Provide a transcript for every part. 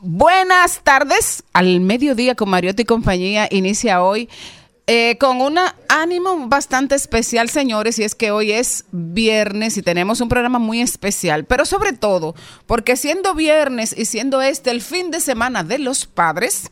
Buenas tardes. Al mediodía con Mariotti y compañía inicia hoy eh, con un ánimo bastante especial, señores, y es que hoy es viernes y tenemos un programa muy especial, pero sobre todo porque siendo viernes y siendo este el fin de semana de los padres,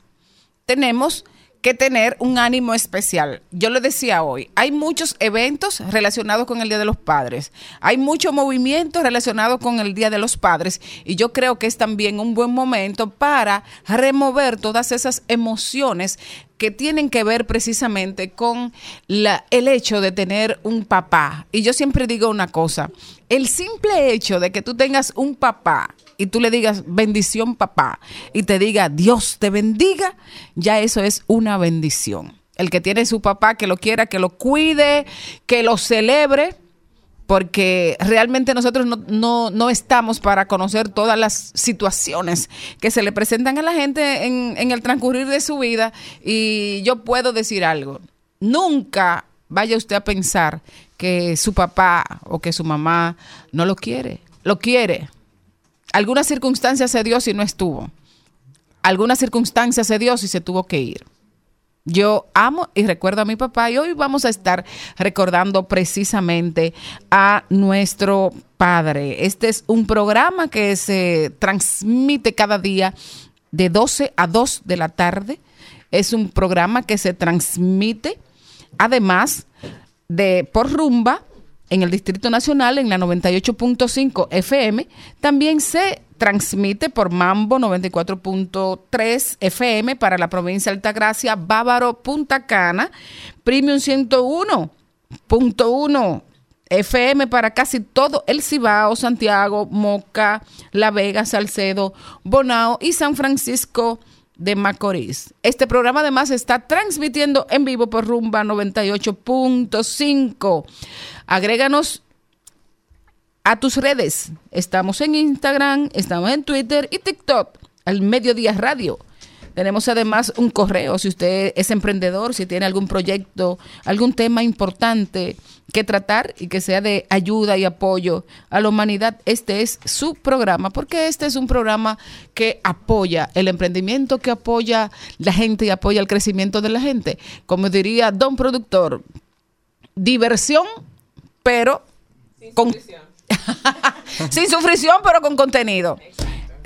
tenemos que tener un ánimo especial. Yo le decía hoy, hay muchos eventos relacionados con el Día de los Padres, hay mucho movimiento relacionado con el Día de los Padres y yo creo que es también un buen momento para remover todas esas emociones que tienen que ver precisamente con el hecho de tener un papá. Y yo siempre digo una cosa, el simple hecho de que tú tengas un papá y tú le digas bendición papá y te diga Dios te bendiga, ya eso es una bendición. El que tiene su papá, que lo quiera, que lo cuide, que lo celebre, porque realmente nosotros no, no, no, estamos para conocer todas las situaciones que se le presentan a la gente en, en el transcurrir de su vida. Y yo puedo decir algo, nunca vaya usted a pensar que su papá o que su mamá no lo quiere, lo quiere. Alguna circunstancia se dio si no estuvo. Alguna circunstancia se dio si se tuvo que ir. Yo amo y recuerdo a mi papá y hoy vamos a estar recordando precisamente a nuestro padre. Este es un programa que se transmite cada día de 12 a 2 de la tarde. Es un programa que se transmite además de por rumba en el Distrito Nacional en la 98.5 FM. También se transmite por Mambo 94.3 FM para la provincia de Altagracia, Bávaro, Punta Cana, Premium 101.1 FM para casi todo el Cibao, Santiago, Moca, La Vega, Salcedo, Bonao y San Francisco de Macorís. Este programa además está transmitiendo en vivo por Rumba 98.5. Agréganos a tus redes. Estamos en Instagram, estamos en Twitter y TikTok, al Mediodía Radio. Tenemos además un correo, si usted es emprendedor, si tiene algún proyecto, algún tema importante que tratar y que sea de ayuda y apoyo a la humanidad, este es su programa, porque este es un programa que apoya el emprendimiento, que apoya la gente y apoya el crecimiento de la gente. Como diría don productor, diversión, pero Sin con sufrición. sin sufrición, pero con contenido.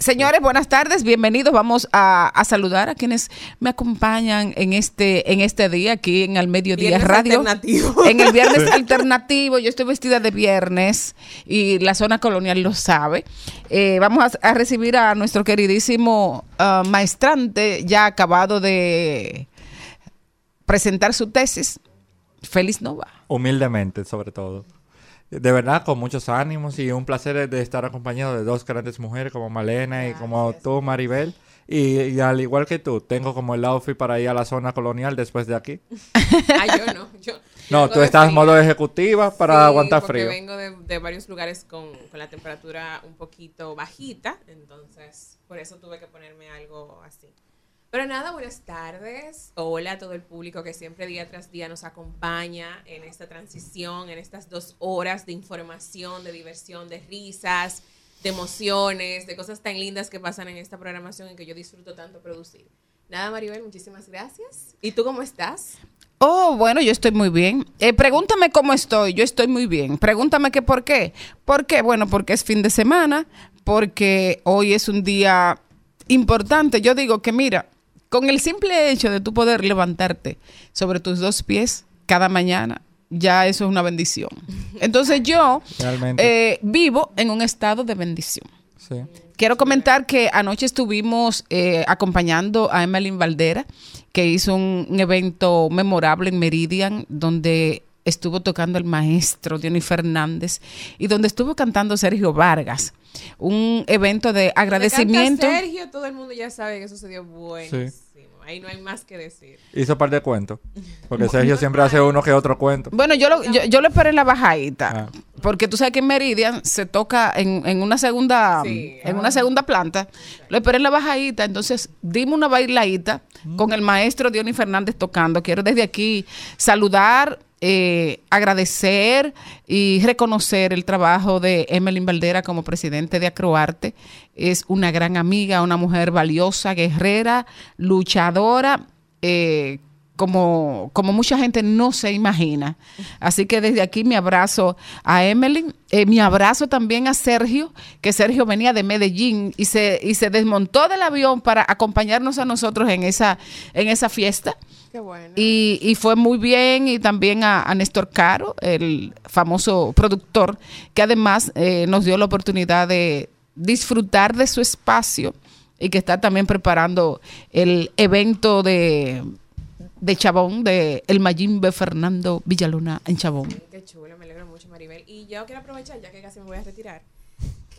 Señores, buenas tardes, bienvenidos. Vamos a, a saludar a quienes me acompañan en este, en este día aquí en Al Mediodía Viernes Radio. alternativo. En el viernes alternativo. Yo estoy vestida de viernes y la zona colonial lo sabe. Eh, vamos a, a recibir a nuestro queridísimo ah, maestrante, ya acabado de presentar su tesis, Félix Nova. Humildemente, sobre todo. De verdad, con muchos ánimos y un placer de estar acompañado de dos grandes mujeres como Malena y como tú, Maribel. Y, y al igual que tú, tengo como el outfit para ir a la zona colonial después de aquí. Ah, yo no. Yo, No, tú estás en modo ejecutiva para Sí, aguantar porque frío. vengo de, de varios lugares con, con la temperatura un poquito bajita, entonces por eso tuve que ponerme algo así. Pero nada, buenas tardes. Hola a todo el público que siempre día tras día nos acompaña en esta transición, en estas dos horas de información, de diversión, de risas, de emociones, de cosas tan lindas que pasan en esta programación y que yo disfruto tanto producir. Nada, Maribel, muchísimas gracias. ¿Y tú cómo estás? Oh, bueno, yo estoy muy bien. Eh, pregúntame cómo estoy. Yo estoy muy bien. Pregúntame que por qué. ¿Por qué? Bueno, porque es fin de semana, porque hoy es un día importante. Yo digo que mira, con el simple hecho de tú poder levantarte sobre tus dos pies cada mañana, ya eso es una bendición. Entonces yo Realmente. eh, vivo en un estado de bendición. Sí. Quiero comentar que anoche estuvimos eh, acompañando a Emmeline Valdera, que hizo un, un evento memorable en Meridian, donde estuvo tocando el maestro Johnny Fernández y donde estuvo cantando Sergio Vargas. Un evento de agradecimiento. Sergio, todo el mundo ya sabe que eso se dio buenísimo. Ahí no hay más que decir. Hizo par de cuentos. Porque Sergio siempre hace uno que otro cuento. Bueno, yo lo, yo, yo lo esperé en la bajadita, Ah. porque tú sabes que en Meridian se toca en, en una segunda Sí. en una segunda planta. Lo esperé en la bajadita, entonces dimos una bailadita con el maestro Diony Fernández tocando. Quiero desde aquí saludar, eh, agradecer y reconocer el trabajo de Emeline Valdera como presidente de Acroarte. Es una gran amiga, una mujer valiosa, guerrera, luchadora. eh, como, como mucha gente no se imagina. Así que desde aquí mi abrazo a Emily, eh, mi abrazo también a Sergio, que Sergio venía de Medellín y se, y se desmontó del avión para acompañarnos a nosotros en esa, en esa fiesta. Qué bueno. Y, y fue muy bien, y también a, a Néstor Caro, el famoso productor, que además eh, nos dio la oportunidad de disfrutar de su espacio y que está también preparando el evento de, de Chabón, de el Mayimbe Fernando Villalona en Chabón. Qué chulo, me alegro mucho, Maribel. Y yo quiero aprovechar, ya que casi me voy a retirar,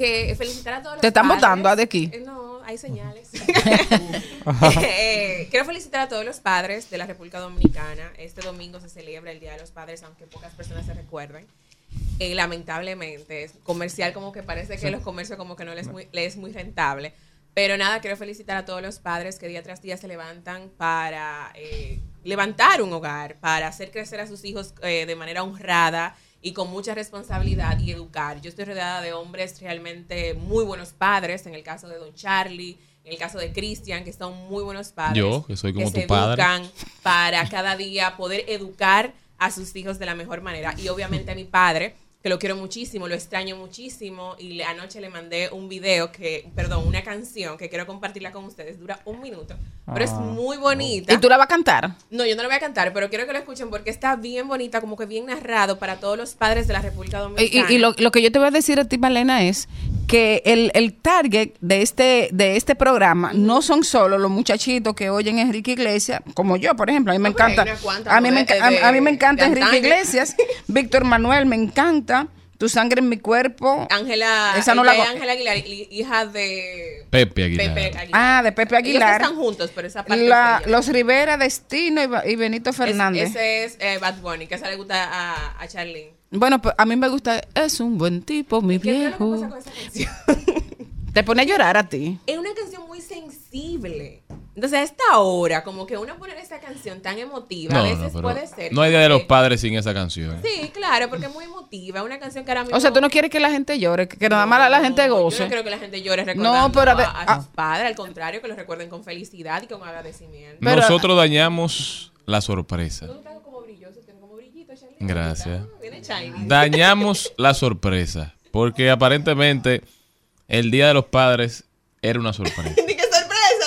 que felicitar a todos los ¿Te están padres. votando, ah, de aquí? Eh, no, hay señales. Eh, quiero felicitar a todos los padres de la República Dominicana. Este domingo se celebra el Día de los Padres, aunque pocas personas se recuerden. Eh, lamentablemente, es comercial como que parece que los comercios como que no les, muy, les es muy rentable. Pero nada, quiero felicitar a todos los padres que día tras día se levantan para eh, levantar un hogar, para hacer crecer a sus hijos eh, de manera honrada y con mucha responsabilidad y educar. Yo estoy rodeada de hombres realmente muy buenos padres, en el caso de Don Charlie, en el caso de Cristian, que son muy buenos padres. Yo, que soy como se tu padre. educan para cada día poder educar a sus hijos de la mejor manera. Y obviamente a mi padre, que lo quiero muchísimo, lo extraño muchísimo. Y le- anoche le mandé un video que, perdón, una canción que quiero compartirla con ustedes. Dura un minuto, pero es Ah. muy bonita. ¿Y tú la vas a cantar? No, yo no la voy a cantar, pero quiero que lo escuchen porque está bien bonita, como que bien narrado para todos los padres de la República Dominicana. y- y lo, lo que yo te voy a decir a ti, Malena, es que el, el target de este, de este programa no son solo los muchachitos que oyen Enrique Iglesias, como yo, por ejemplo. A mí me No, encanta. A mí me, de- a mí- a mí me encanta Enrique. Iglesias. Víctor Manuel me encanta. Tu sangre en mi cuerpo. Ángela, Esa no ella la Ángela Aguilar, hi- hija de Pepe Aguilar. Ah, de Pepe Ellos Aguilar. están juntos, pero esa parte La- los Rivera, Destino y, Benito Es- Fernández. ese es eh, Bad Bunny, que esa le gusta a, a Charlene. Bueno, pues a mí me gusta. Es un buen tipo, mi ¿Qué es lo que viejo. pasa con esa canción? Te pone a llorar a ti. es una canción muy Entonces, a esta hora, como que uno poner esa canción tan emotiva, a veces no, puede ser. no hay Día de los Padres sin esa canción. Sí, claro, porque es muy emotiva. Una canción que ahora mismo. O sea, tú no quieres que la gente llore, que nada más la, la gente goce. Yo no quiero que la gente llore recordando No, pero a ver, a, a ah. sus padres. Al contrario, que los recuerden con felicidad y con agradecimiento. Pero- Nosotros dañamos la sorpresa. Tú estás como brilloso, tienes como brillito, Charlene. Gracias. Ah. Dañamos la sorpresa. Porque aparentemente el Día de los Padres era una sorpresa.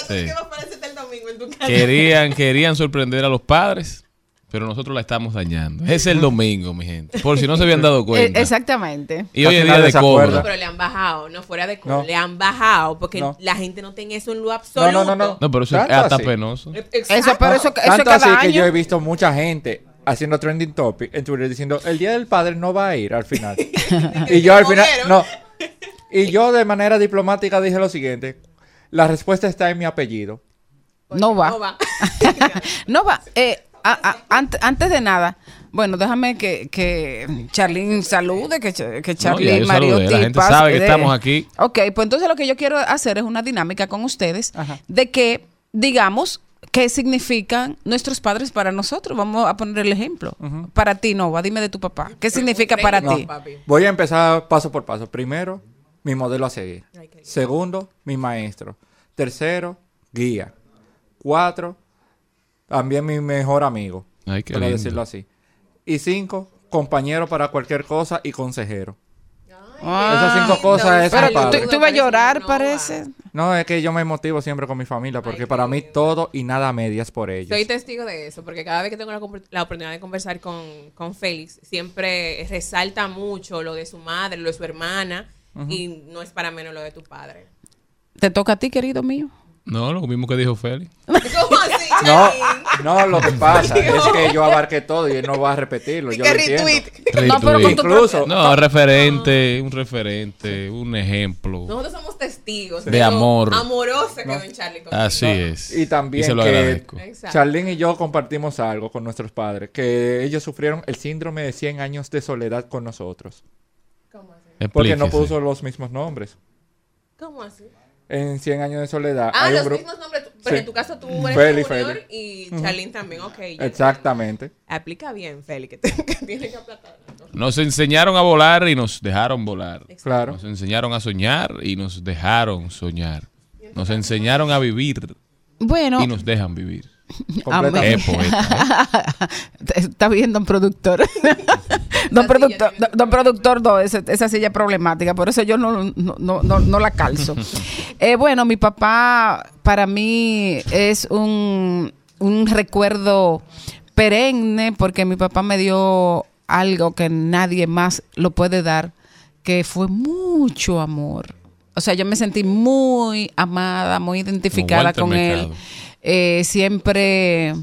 Sí. que vas a aparecerte el domingo en tu casa. Querían, querían sorprender a los padres, pero nosotros la estamos dañando. Es el domingo, mi gente. Por si no se habían dado Eh, cuenta. exactamente. Y hoy es día de cobro. Pero le han bajado, no fuera de cobro, No. le han bajado porque No. la gente no tiene eso en lo No, absoluto. no, no, no. No, pero eso es hasta así. penoso. Exacto. Eso, pero eso, eso Tanto cada así año. que yo he visto mucha gente haciendo trending topic en Twitter diciendo el día del padre no va a ir al final. y yo al final, no. Y yo de manera diplomática dije lo siguiente: la respuesta está en mi apellido. No va. No va. No va. Eh, a- a- ant- antes de nada, Bueno, déjame que, que Charlene salude, que, que Charlene Mariotti la gente pase sabe que de- estamos aquí. Ok, pues entonces lo que yo quiero hacer es una dinámica con ustedes Ajá. de que, digamos, qué significan nuestros padres para nosotros. Vamos a poner el ejemplo. Para ti, Nova, dime de tu papá. ¿Qué significa para No, ti? papi. Voy a empezar paso por paso. Primero, mi modelo a seguir. Segundo, mi maestro. Tercero, guía. Cuatro, también mi mejor amigo. Ay, qué para lindo. decirlo así. Y cinco, compañero para cualquier cosa y consejero. Esas cinco cosas es Pero mi tú, padre. tú- tú ibas a llorar, No, parece. No, es que yo me motivo siempre con mi familia porque para mí todo y nada medias por ellos. Soy testigo de eso, porque cada vez que tengo la, la oportunidad de conversar con, con Félix, siempre resalta mucho lo de su madre, lo de su hermana, y no es para menos lo de tu padre. Te toca a ti, querido mío. No, lo mismo que dijo Félix. ¿Cómo así, No, no, lo que pasa es que yo abarqué todo y él no va a repetirlo. Y Yo que lo entiendo. retweet. No, pero con Incluso, No, referente, un referente, un ejemplo. Nosotros somos testigos De amor. Amorosa que don Charlie contigo. Así es. Y también se lo que. Charlene y yo compartimos algo con nuestros padres, que ellos sufrieron el síndrome de 100 años de soledad con nosotros. Porque no puso los mismos nombres. ¿Cómo así? En 100 años de soledad Ah, hay un los grupo... mismos nombres. Pero Sí. en tu caso tú eres Feli, junior Feli. y Charlene también. Ok. Exactamente. entiendo. Aplica bien, Feli, que, te- que tiene que aplatar. Nos enseñaron a volar y nos dejaron volar. Claro. Nos enseñaron a soñar y nos dejaron soñar. Nos enseñaron a vivir Bueno, y nos dejan vivir. Completamente. Qué poeta. ¿eh? Está bien, don productor. don, productor don, don productor, no, esa, esa silla es problemática, por eso yo no, no, no, no, no la calzo. Eh, bueno, mi papá para mí es un, un recuerdo perenne porque mi papá me dio algo que nadie más lo puede dar, que fue mucho amor. O sea, yo me sentí muy amada, muy identificada con él. Mercado. Eh, siempre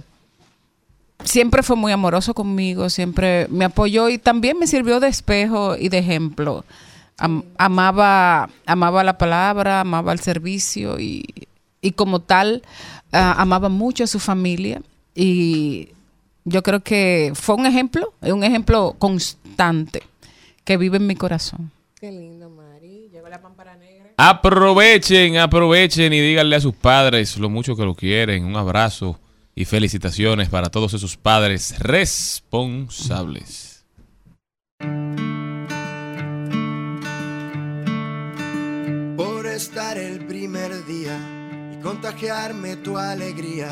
siempre fue muy amoroso conmigo, siempre me apoyó y también me sirvió de espejo y de ejemplo. Am- amaba, amaba la palabra, amaba el servicio y, y como tal ah, amaba mucho a su familia y yo creo que fue un ejemplo, un ejemplo constante que vive en mi corazón. Qué lindo, Mari. Llegó la. Aprovechen, aprovechen y díganle a sus padres lo mucho que lo quieren. Un abrazo y felicitaciones para todos esos padres responsables. por estar el primer día y contagiarme tu alegría,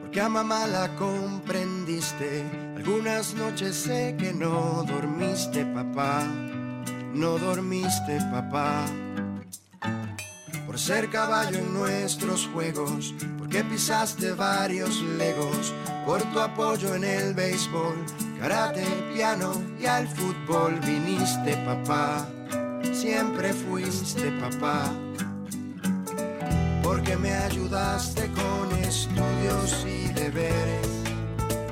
porque a mamá la comprendiste. Algunas noches sé que no dormiste, papá, no dormiste, papá. Por ser caballo en nuestros juegos, porque pisaste varios legos, por tu apoyo en el béisbol, karate, piano y al fútbol viniste, papá. Siempre fuiste papá, porque me ayudaste con estudios y deberes,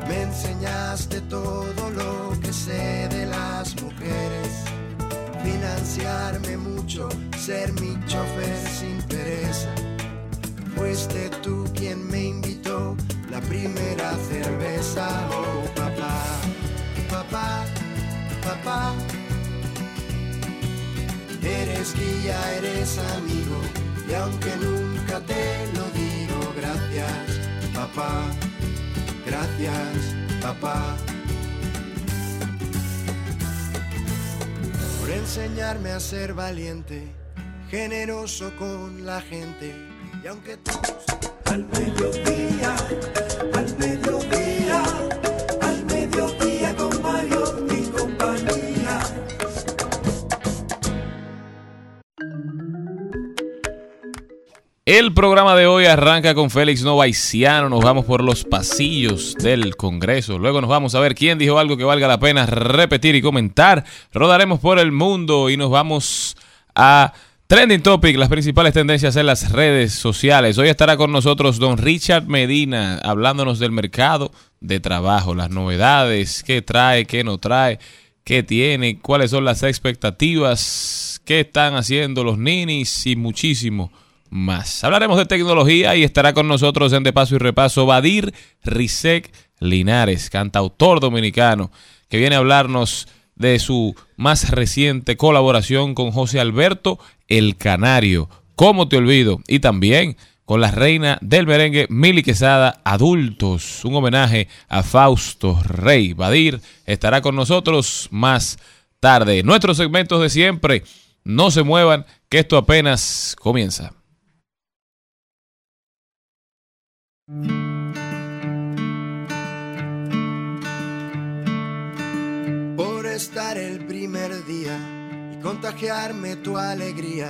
me enseñaste todo lo que sé de las mujeres, financiarme mucho, ser mi chofer sin pereza. Fuiste tú quien me invitó la primera cerveza, oh papá, papá, papá. Eres guía, eres amigo, y aunque nunca te lo digo, gracias, papá, gracias, papá. Por enseñarme a ser valiente, generoso con la gente, y aunque todos... Al mediodía, El programa de hoy arranca con Félix Novaiciano. Nos vamos por los pasillos del Congreso. Luego nos vamos a ver quién dijo algo que valga la pena repetir y comentar. Rodaremos por el mundo y nos vamos a Trending Topic, las principales tendencias en las redes sociales. Hoy estará con nosotros don Richard Medina hablándonos del mercado de trabajo, las novedades, qué trae, qué no trae, qué tiene, cuáles son las expectativas, qué están haciendo los ninis y muchísimo. Hablaremos de tecnología y estará con nosotros en De Paso y Repaso Badir Risek Linares, cantautor dominicano, que viene a hablarnos de su más reciente colaboración con José Alberto El Canario. ¿Cómo te olvido? Y también con la reina del merengue Mili Quesada, Adultos, un homenaje a Fausto Rey. Badir estará con nosotros más tarde. Nuestros segmentos de siempre, no se muevan, que esto apenas comienza. Por estar el primer día y contagiarme tu alegría,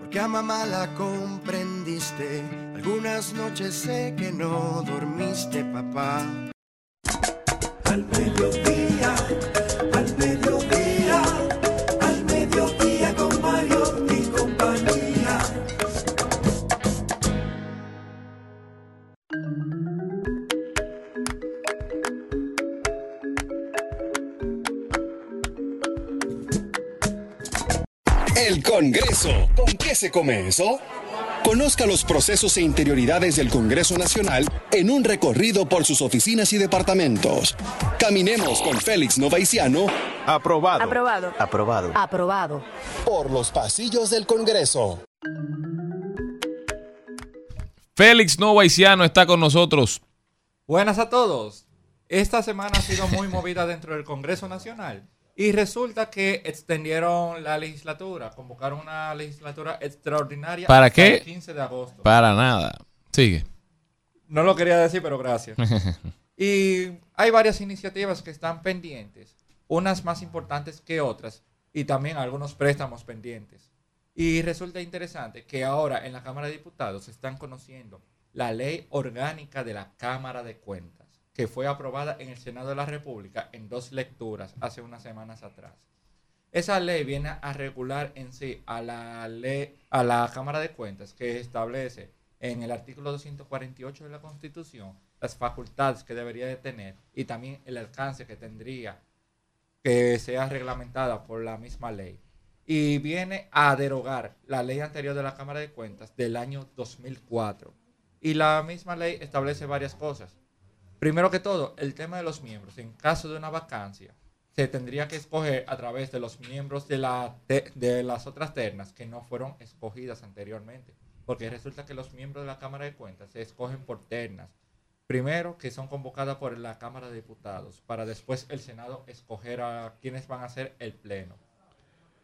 porque a mamá la comprendiste. Algunas noches sé que no dormiste, papá. Al mediodía, al mediodía, Congreso. ¿Con qué se come eso? Conozca los procesos e interioridades del Congreso Nacional en un recorrido por sus oficinas y departamentos. Caminemos con Félix Novaiciano Aprobado. Aprobado. Aprobado. Aprobado. por los pasillos del Congreso. Félix Novaiciano está con nosotros. Buenas a todos. Esta semana ha sido muy movida dentro del Congreso Nacional y resulta que extendieron la legislatura, convocaron una legislatura extraordinaria ¿Para hasta qué? el 15 de agosto. Para nada. Sigue. No lo quería decir, pero gracias. y hay varias iniciativas que están pendientes, unas más importantes que otras, y también algunos préstamos pendientes. Y resulta interesante que ahora en la Cámara de Diputados se están conociendo la ley orgánica de la Cámara de Cuentas, que fue aprobada en el Senado de la República en dos lecturas hace unas semanas atrás. Esa ley viene a regular en sí a la ley, a la Cámara de Cuentas que establece en el artículo 248 de la Constitución las facultades que debería de tener y también el alcance que tendría que sea reglamentada por la misma ley. Y viene a derogar la ley anterior de la Cámara de Cuentas del año 2004. Y la misma ley establece varias cosas. Primero que todo, el tema de los miembros. En caso de una vacancia, se tendría que escoger a través de los miembros de, las otras ternas que no fueron escogidas anteriormente. Porque resulta que los miembros de la Cámara de Cuentas se escogen por ternas. Primero, que son convocadas por la Cámara de Diputados, para después el Senado escoger a quienes van a ser el Pleno.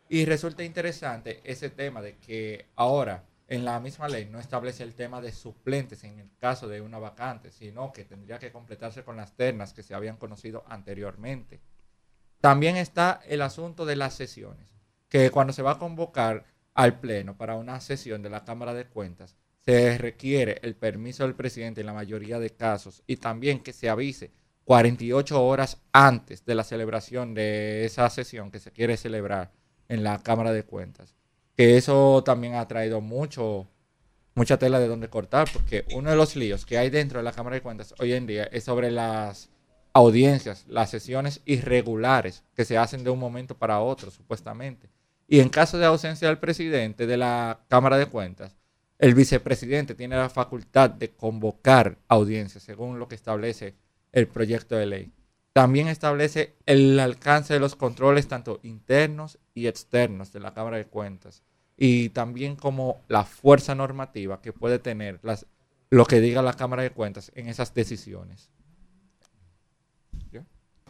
Y resulta interesante ese tema de que ahora en la misma ley no establece el tema de suplentes en el caso de una vacante, sino que tendría que completarse con las ternas que se habían conocido anteriormente. También está el asunto de las sesiones, que cuando se va a convocar al Pleno para una sesión de la Cámara de Cuentas, se requiere el permiso del presidente en la mayoría de casos y también que se avise 48 horas antes de la celebración de esa sesión que se quiere celebrar en la Cámara de Cuentas. Que eso también ha traído mucho, mucha tela de donde cortar, porque uno de los líos que hay dentro de la Cámara de Cuentas hoy en día es sobre las audiencias, las sesiones irregulares que se hacen de un momento para otro, supuestamente. Y en caso de ausencia del presidente de la Cámara de Cuentas, el vicepresidente tiene la facultad de convocar audiencias, según lo que establece el proyecto de ley. También establece el alcance de los controles tanto internos y externos de la Cámara de Cuentas y también como la fuerza normativa que puede tener las, lo que diga la Cámara de Cuentas en esas decisiones. ¿Ya?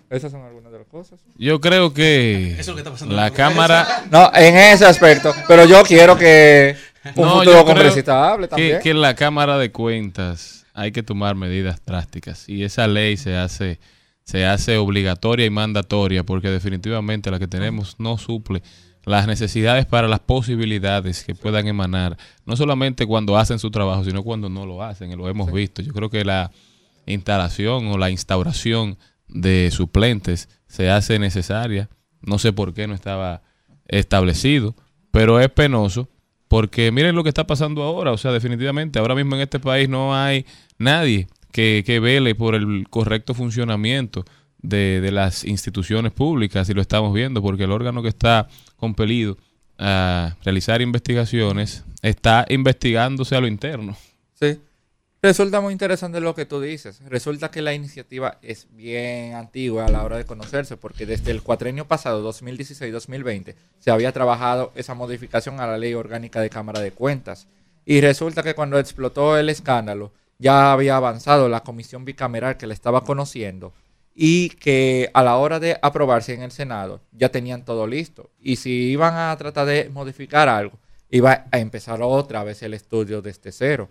Esas son algunas de las cosas. Yo creo que Eso es lo que está pasando la. Cámara... No, en ese aspecto, pero yo quiero que un No, futuro yo creo congresista hable que, también. que en la Cámara de Cuentas hay que tomar medidas drásticas y esa ley se hace se hace obligatoria y mandatoria porque definitivamente la que tenemos no suple las necesidades para las posibilidades que puedan emanar, no solamente cuando hacen su trabajo, sino cuando no lo hacen, y lo hemos visto. Yo creo que la instalación o la instauración de suplentes se hace necesaria. No sé por qué no estaba establecido, pero es penoso porque miren lo que está pasando ahora. O sea, definitivamente, ahora mismo en este país no hay nadie que, que vele por el correcto funcionamiento de, de las instituciones públicas y lo estamos viendo porque el órgano que está compelido a realizar investigaciones está investigándose a lo interno. Sí. Resulta muy interesante lo que tú dices. Resulta que la iniciativa es bien antigua a la hora de conocerse, porque desde el cuatrenio pasado, 2016-2020, se había trabajado esa modificación a la ley orgánica de Cámara de Cuentas. Y resulta que cuando explotó el escándalo, ya había avanzado la comisión bicameral que la estaba conociendo y que a la hora de aprobarse en el Senado ya tenían todo listo. Y si iban a tratar de modificar algo, iba a empezar otra vez el estudio desde cero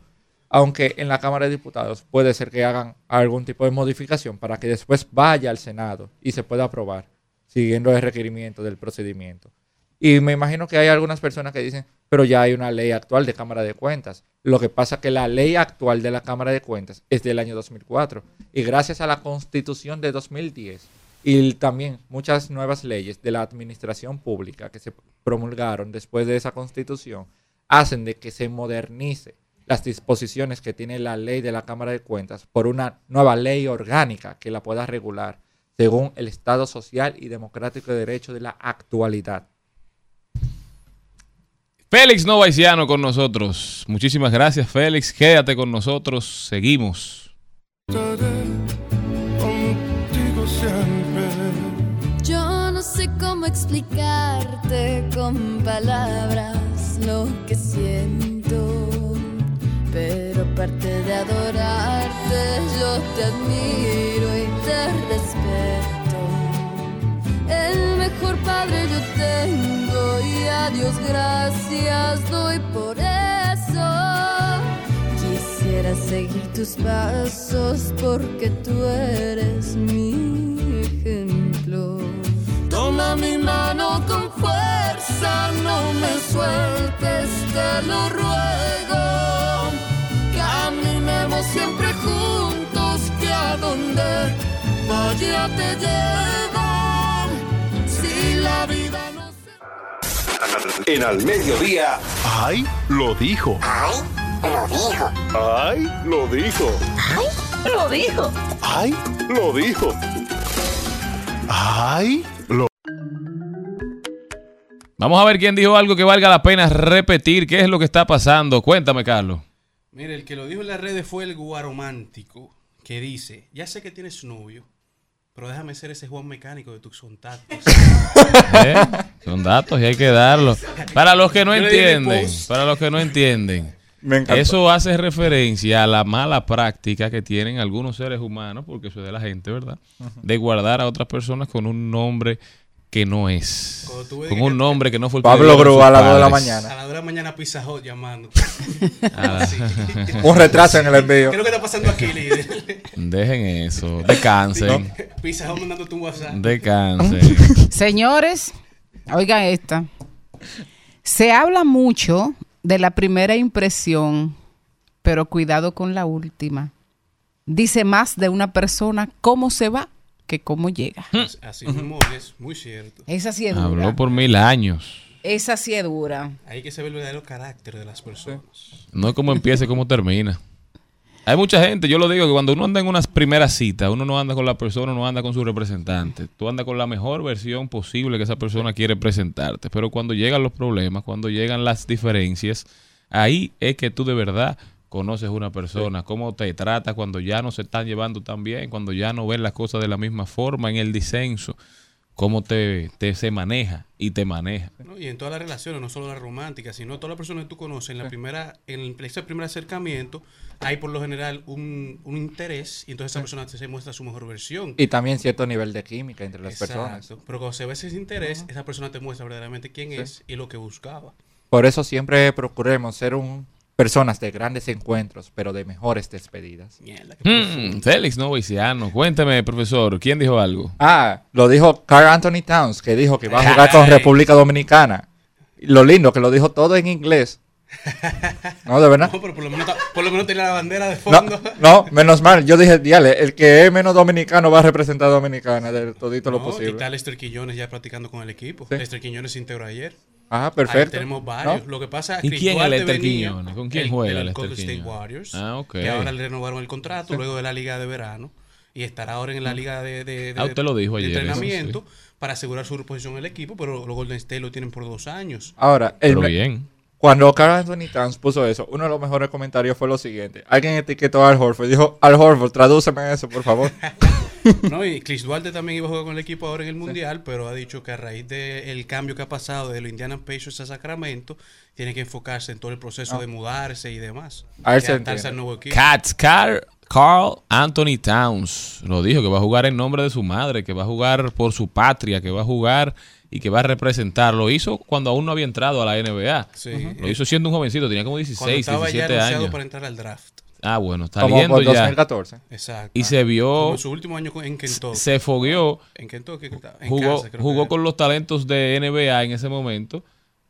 aunque en la Cámara de Diputados puede ser que hagan algún tipo de modificación para que después vaya al Senado y se pueda aprobar, siguiendo el requerimiento del procedimiento. Y me imagino que hay algunas personas que dicen, pero ya hay una ley actual de Cámara de Cuentas. Lo que pasa es que la ley actual de la Cámara de Cuentas es del año 2004 y gracias a la Constitución de 2010 y también muchas nuevas leyes de la administración pública que se promulgaron después de esa Constitución hacen de que se modernice las disposiciones que tiene la ley de la Cámara de Cuentas por una nueva ley orgánica que la pueda regular según el Estado social y democrático de derecho de la actualidad. Félix Novaisiano con nosotros. Muchísimas gracias, Félix. Quédate con nosotros. Seguimos. Yo no sé cómo explicarte con palabras lo que siento, pero aparte de adorarte, yo te admiro y te respeto. El mejor padre yo tengo y a Dios gracias doy por eso. Quisiera seguir tus pasos porque tú eres mi ejemplo. Toma mi mano con fuerza, no me sueltes, te lo ruego. Caminemos siempre juntos, que a donde vaya te llevo. Si la vida. En al mediodía. ¡Ay! Lo dijo. ¡Ay! Lo dijo. ¡Ay! Lo dijo. Lo dijo. ¡Ay! Lo dijo. ¡Ay! Lo Vamos a ver quién dijo algo que valga la pena repetir. ¿Qué es lo que está pasando? Cuéntame, Carlos. Mire, el que lo dijo en las redes fue el guaromántico, que dice, ya sé que tienes novio, pero déjame ser ese Juan mecánico de tus contactos. ¿Eh? Son datos y hay que darlos. Para los que no entienden, para los que no entienden, Me eso hace referencia a la mala práctica que tienen algunos seres humanos, porque eso es de la gente, ¿verdad? De guardar a otras personas con un nombre que no es. Con un nombre que no fue el que Pablo Bru a las dos de la mañana. A la hora de la mañana Pizza Hut llamando. Ah. Sí. Un retraso en el envío. ¿Qué es lo que está pasando aquí, líder? Dejen eso, descansen, Pizza Hut mandándote un WhatsApp. descansen. Señores, oigan esta. Se habla mucho de la primera impresión, pero cuidado con la última. Dice más de una persona cómo se va que cómo llega. Así mismo es, muy cierto. Esa sí es dura. Habló por mil años. Esa sí es dura. Hay que saber el verdadero carácter de las personas. No es como empieza y cómo termina. Hay mucha gente, yo lo digo, que cuando uno anda en unas primeras citas, uno no anda con la persona, uno anda con su representante. Tú andas con la mejor versión posible que esa persona quiere presentarte. Pero cuando llegan los problemas, cuando llegan las diferencias, ahí es que tú de verdad conoces una persona, cómo te trata cuando ya no se están llevando tan bien, cuando ya no ven las cosas de la misma forma en el disenso, cómo te, te se maneja y te maneja. ¿no? Y en todas las relaciones, no solo las románticas, sino todas las personas que tú conoces, en la primera, en ese primer acercamiento, hay por lo general un, un interés y entonces esa persona te se muestra su mejor versión. Y también cierto nivel de química entre las Exacto. personas. Pero cuando se ve ese interés, esa persona te muestra verdaderamente quién es y lo que buscaba. Por eso siempre procuremos ser un, personas de grandes encuentros, pero de mejores despedidas. Hmm, Félix Noviciano, cuéntame, profesor, ¿quién dijo algo? Ah, lo dijo Carl Anthony Towns, que dijo que va a jugar con. República Dominicana. Lo lindo, que lo dijo todo en inglés. No, de verdad. No, pero por lo menos, por lo menos tenía la bandera de No, fondo. no, menos mal. Yo dije, diale, el que es menos dominicano va a representar a Dominicana de todito lo No, Y posible. está Lester Quiñones ya practicando con el equipo. Sí. Lester Quiñones se integró ayer. Ajá, Ahí perfecto. tenemos varios. ¿No? Lo que pasa es ¿Y que quién es Lester Quiñones? ¿Con quién el- juega del Lester Golden State? Warriors. Ah, ok. Que ahora le renovaron el contrato luego de la liga de verano. Y estará ahora en la liga de, de- de- Ah, usted lo dijo de ayer, eso, entrenamiento para asegurar su reposición en el equipo, pero los Golden State lo tienen por dos años. Ahora, el, Pero me- bien. Cuando Carl Anthony Towns puso eso, uno de los mejores comentarios fue lo siguiente. Alguien etiquetó a Al Horford y dijo, Al Horford, tradúceme eso, por favor. No, y Chris Duarte también iba a jugar con el equipo ahora en el Mundial, pero ha dicho que a raíz del cambio que ha pasado de los Indiana Pacers a Sacramento, tiene que enfocarse en todo el proceso Ah. de mudarse y demás. A ver si y adaptarse al nuevo equipo. Cats, Carl, Carl Anthony Towns. Lo dijo, que va a jugar en nombre de su madre, que va a jugar por su patria, que va a jugar y que va a representar. Lo hizo cuando aún no había entrado a la NBA. Sí. Lo hizo siendo un jovencito, tenía como Cuando 16, estaba ya 17 anunciado años. para entrar al draft. Ah, bueno, está Como viendo por ya. 2014. Exacto. Y se vio, Como en su último año en Kentucky. se fogueó, en Kentucky, en jugó, Kansas, creo que jugó con los talentos de NBA en ese momento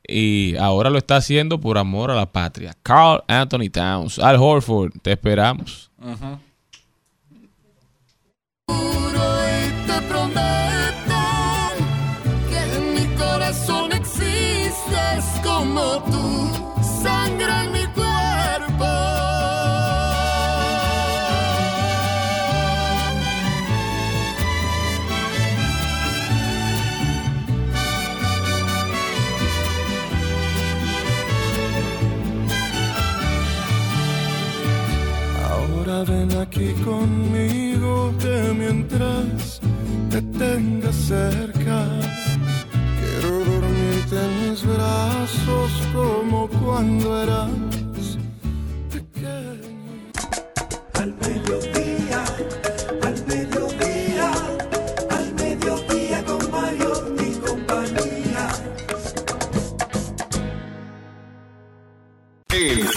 y ahora lo está haciendo por amor a la patria. Carl Anthony Towns, Al Horford, te esperamos. Y Ahora ven aquí conmigo que mientras te tenga cerca, quiero dormirte en mis brazos como cuando eras pequeño. Al mediodía, al mediodía, al mediodía con Mario y compañía. El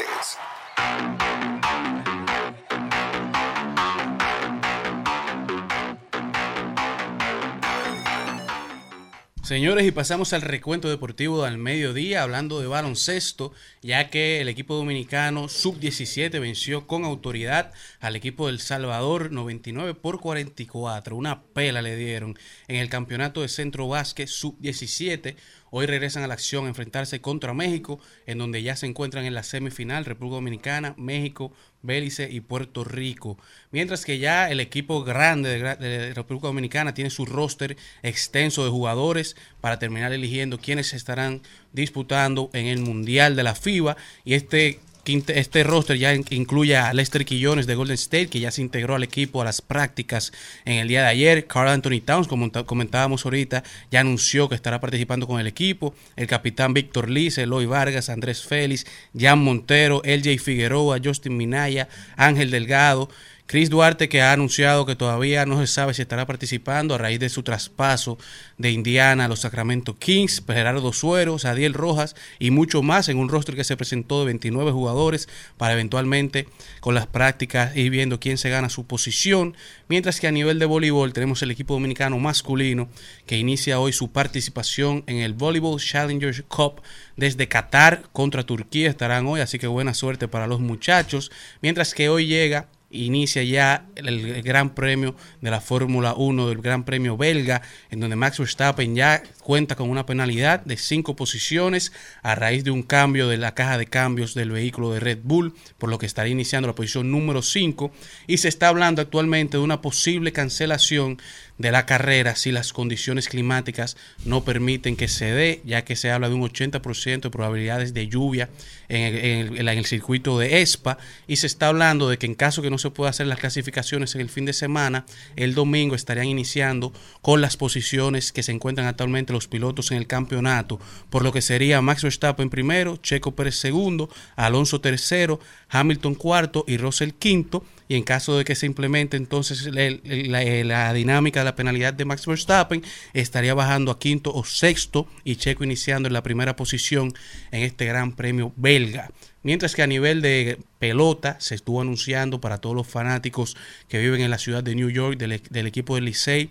Señores, y pasamos al recuento deportivo al mediodía, hablando de baloncesto, ya que el equipo dominicano sub-17 venció con autoridad al equipo del Salvador 99 por 44. Una pela le dieron en el campeonato de centro básquet sub-17. Hoy regresan a la acción a enfrentarse contra México, en donde ya se encuentran en la semifinal República Dominicana, México, Belice y Puerto Rico. Mientras que ya el equipo grande de, República Dominicana tiene su roster extenso de jugadores para terminar eligiendo quiénes estarán disputando en el Mundial de la FIBA. Y este, este roster ya in- incluye a Lester Quillones de Golden State, que ya se integró al equipo a las prácticas en el día de ayer. Carl Anthony Towns, como comentábamos ahorita, ya anunció que estará participando con el equipo. El capitán Víctor Lice, Eloy Vargas, Andrés Félix, Jan Montero, LJ Figueroa, Justin Minaya, Ángel Delgado. Chris Duarte que ha anunciado que todavía no se sabe si estará participando a raíz de su traspaso de Indiana a los Sacramento Kings, Gerardo Suero, Sadiel Rojas y mucho más en un roster que se presentó de 29 jugadores para eventualmente con las prácticas ir viendo quién se gana su posición, mientras que a nivel de voleibol tenemos el equipo dominicano masculino que inicia hoy su participación en el Volleyball Challenger Cup desde Qatar contra Turquía. Estarán hoy, así que buena suerte para los muchachos, mientras que hoy llega inicia ya el, Gran Premio de la Fórmula 1 del Gran Premio belga, en donde Max Verstappen ya cuenta con una penalidad de cinco posiciones a raíz de un cambio de la caja de cambios del vehículo de Red Bull, por lo que estará iniciando la posición número 5 y se está hablando actualmente de una posible cancelación de la carrera si las condiciones climáticas no permiten que se dé, ya que se habla de un 80% de probabilidades de lluvia en el, en el- circuito de ESPA y se está hablando de que en caso que no se pueda hacer las clasificaciones en el fin de semana, el domingo estarían iniciando con las posiciones que se encuentran actualmente los pilotos en el campeonato, por lo que sería Max Verstappen primero, Checo Pérez segundo, Alonso tercero, Hamilton cuarto y Russell quinto, y en caso de que se implemente entonces eh, la dinámica de la penalidad de Max Verstappen, estaría bajando a quinto o sexto y Checo iniciando en la primera posición en este gran premio belga. Mientras que a nivel de pelota se estuvo anunciando para todos los fanáticos que viven en la ciudad de New York del, equipo del Licey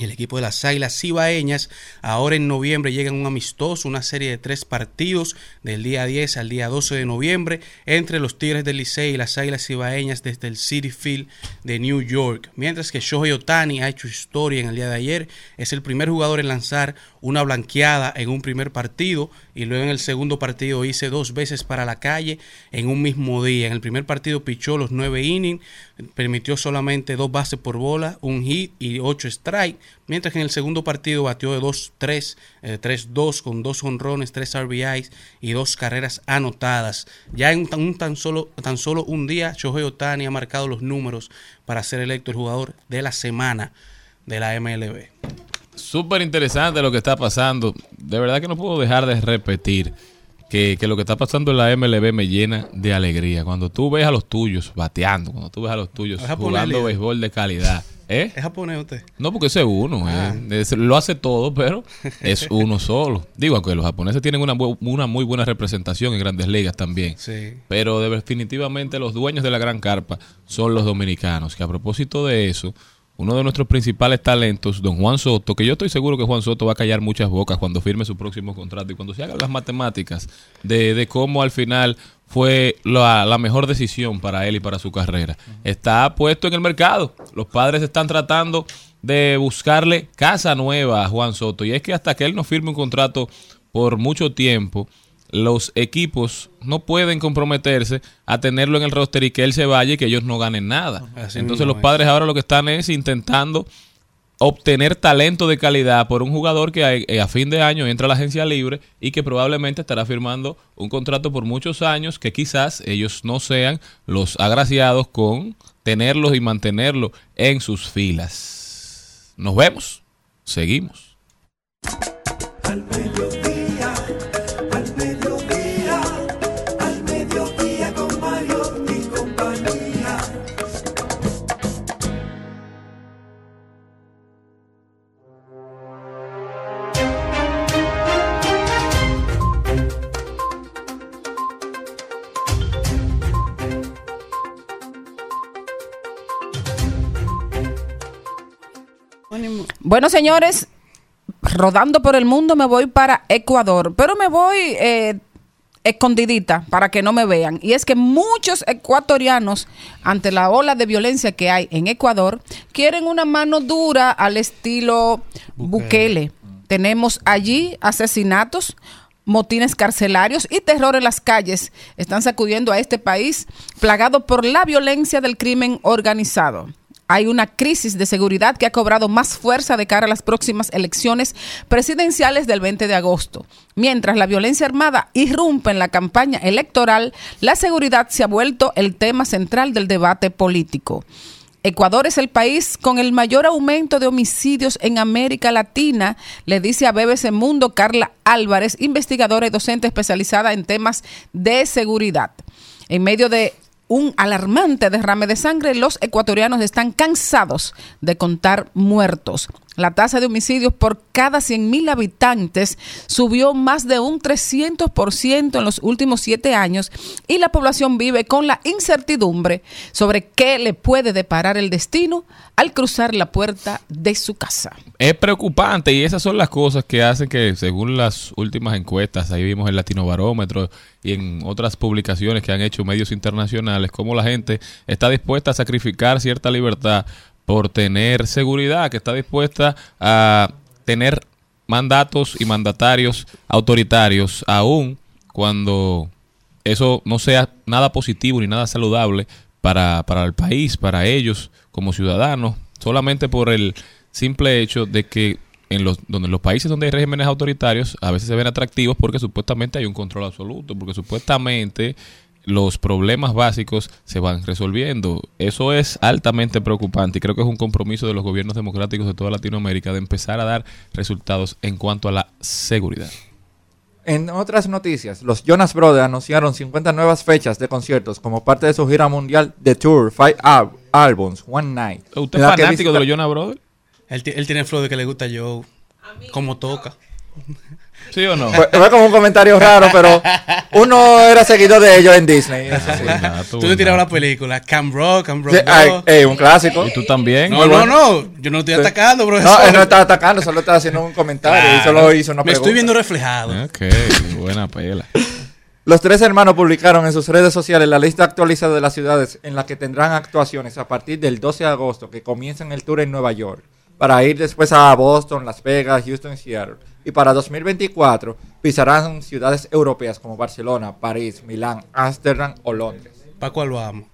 el equipo de las Águilas Cibaeñas. Ahora en noviembre llegan un amistoso, una serie de tres partidos del día 10 al día 12 de noviembre entre los Tigres del Licey y las Águilas Cibaeñas desde el City Field de New York. Mientras que Shohei Otani ha hecho historia en el día de ayer, es el primer jugador en lanzar una blanqueada en un primer partido y luego en el segundo partido hice dos veces para la calle en un mismo día. En el primer partido pichó los nueve innings, permitió solamente dos bases por bola, un hit y ocho strikes, mientras que en el segundo partido batió de 2-3, eh, 3-2 con dos honrones, tres RBIs y dos carreras anotadas. Ya en un tan, solo, tan solo un día, Shohei Otani ha marcado los números para ser electo el jugador de la semana de la MLB. Súper interesante lo que está pasando. De verdad que no puedo dejar de repetir que, que lo que está pasando en la MLB me llena de alegría. Cuando tú ves a los tuyos bateando, cuando tú ves a los tuyos jugando líder. béisbol de calidad. ¿Eh? ¿Es japonés usted? No, porque ese es uno. Ah. eh. Es- lo hace todo, pero es uno solo. Digo, aunque los japoneses tienen una, una muy buena representación en grandes ligas también. Sí. Pero de- definitivamente los dueños de la gran carpa son los dominicanos. Que a propósito de eso, uno de nuestros principales talentos, don Juan Soto, que yo estoy seguro que Juan Soto va a callar muchas bocas cuando firme su próximo contrato y cuando se hagan las matemáticas de, de cómo al final fue la, la mejor decisión para él y para su carrera. Está puesto en el mercado. Los padres están tratando de buscarle casa nueva a Juan Soto. Y es que hasta que él no firme un contrato por mucho tiempo, los equipos no pueden comprometerse a tenerlo en el roster y que él se vaya y que ellos no ganen nada. Así Entonces los es. padres ahora lo que están es intentando obtener talento de calidad por un jugador que a, eh, a fin de año entra a la agencia libre y que probablemente estará firmando un contrato por muchos años que quizás ellos no sean los agraciados con tenerlo y mantenerlo en sus filas. Nos vemos. Seguimos. Bueno, señores, rodando por el mundo me voy para Ecuador, pero me voy eh, escondidita para que no me vean. Y es que muchos ecuatorianos, ante la ola de violencia que hay en Ecuador, quieren una mano dura al estilo Bukele. Tenemos allí asesinatos, motines carcelarios y terror en las calles. Están sacudiendo a este país plagado por la violencia del crimen organizado. Hay una crisis de seguridad que ha cobrado más fuerza de cara a las próximas elecciones presidenciales del 20 de agosto. Mientras la violencia armada irrumpe en la campaña electoral, la seguridad se ha vuelto el tema central del debate político. Ecuador es el país con el mayor aumento de homicidios en América Latina, le dice a BBC Mundo Carla Álvarez, investigadora y docente especializada en temas de seguridad. En medio de un alarmante derrame de sangre, los ecuatorianos están cansados de contar muertos. La tasa de homicidios por cada 100.000 habitantes subió más de un 300% en los últimos siete años y la población vive con la incertidumbre sobre qué le puede deparar el destino al cruzar la puerta de su casa. Es preocupante y esas son las cosas que hacen que, según las últimas encuestas, ahí vimos el Latino Barómetro y en otras publicaciones que han hecho medios internacionales, cómo la gente está dispuesta a sacrificar cierta libertad por tener seguridad, que está dispuesta a tener mandatos y mandatarios autoritarios, aún cuando eso no sea nada positivo ni nada saludable para, para el país, para ellos como ciudadanos, solamente por el simple hecho de que en los, donde los países donde hay regímenes autoritarios a veces se ven atractivos porque supuestamente hay un control absoluto, porque supuestamente los problemas básicos se van resolviendo. Eso es altamente preocupante y creo que es un compromiso de los gobiernos democráticos de toda Latinoamérica de empezar a dar resultados en cuanto a la seguridad. En otras noticias, los Jonas Brothers anunciaron 50 nuevas fechas de conciertos como parte de su gira mundial The Tour Five Al- Albums One Night. ¿Usted es fanático de los Jonas Brothers? Él, él tiene el flow de que le gusta Joe, como toca. ¿Sí o no? Fue, fue como un comentario raro, pero uno era seguidor de ellos en Disney. eso sí. Tú te tirabas la película. Cam Rock, Cam Rock Sí, ay, 2. ey, un clásico. ¿Y tú también? No, no, no. Yo no estoy Sí. atacando, No, profesor. él no estaba atacando, solo estaba haciendo un comentario y solo hizo una Me pregunta. estoy viendo reflejado. Ok, buena pela. Los tres hermanos publicaron en sus redes sociales la lista actualizada de las ciudades en las que tendrán actuaciones a partir del 12 de agosto, que comienzan el tour en Nueva York, para ir después a Boston, Las Vegas, Houston y Seattle. Y para 2024 pisarán ciudades europeas como Barcelona, París, Milán, Ámsterdam o Londres. ¿Para cuál vamos?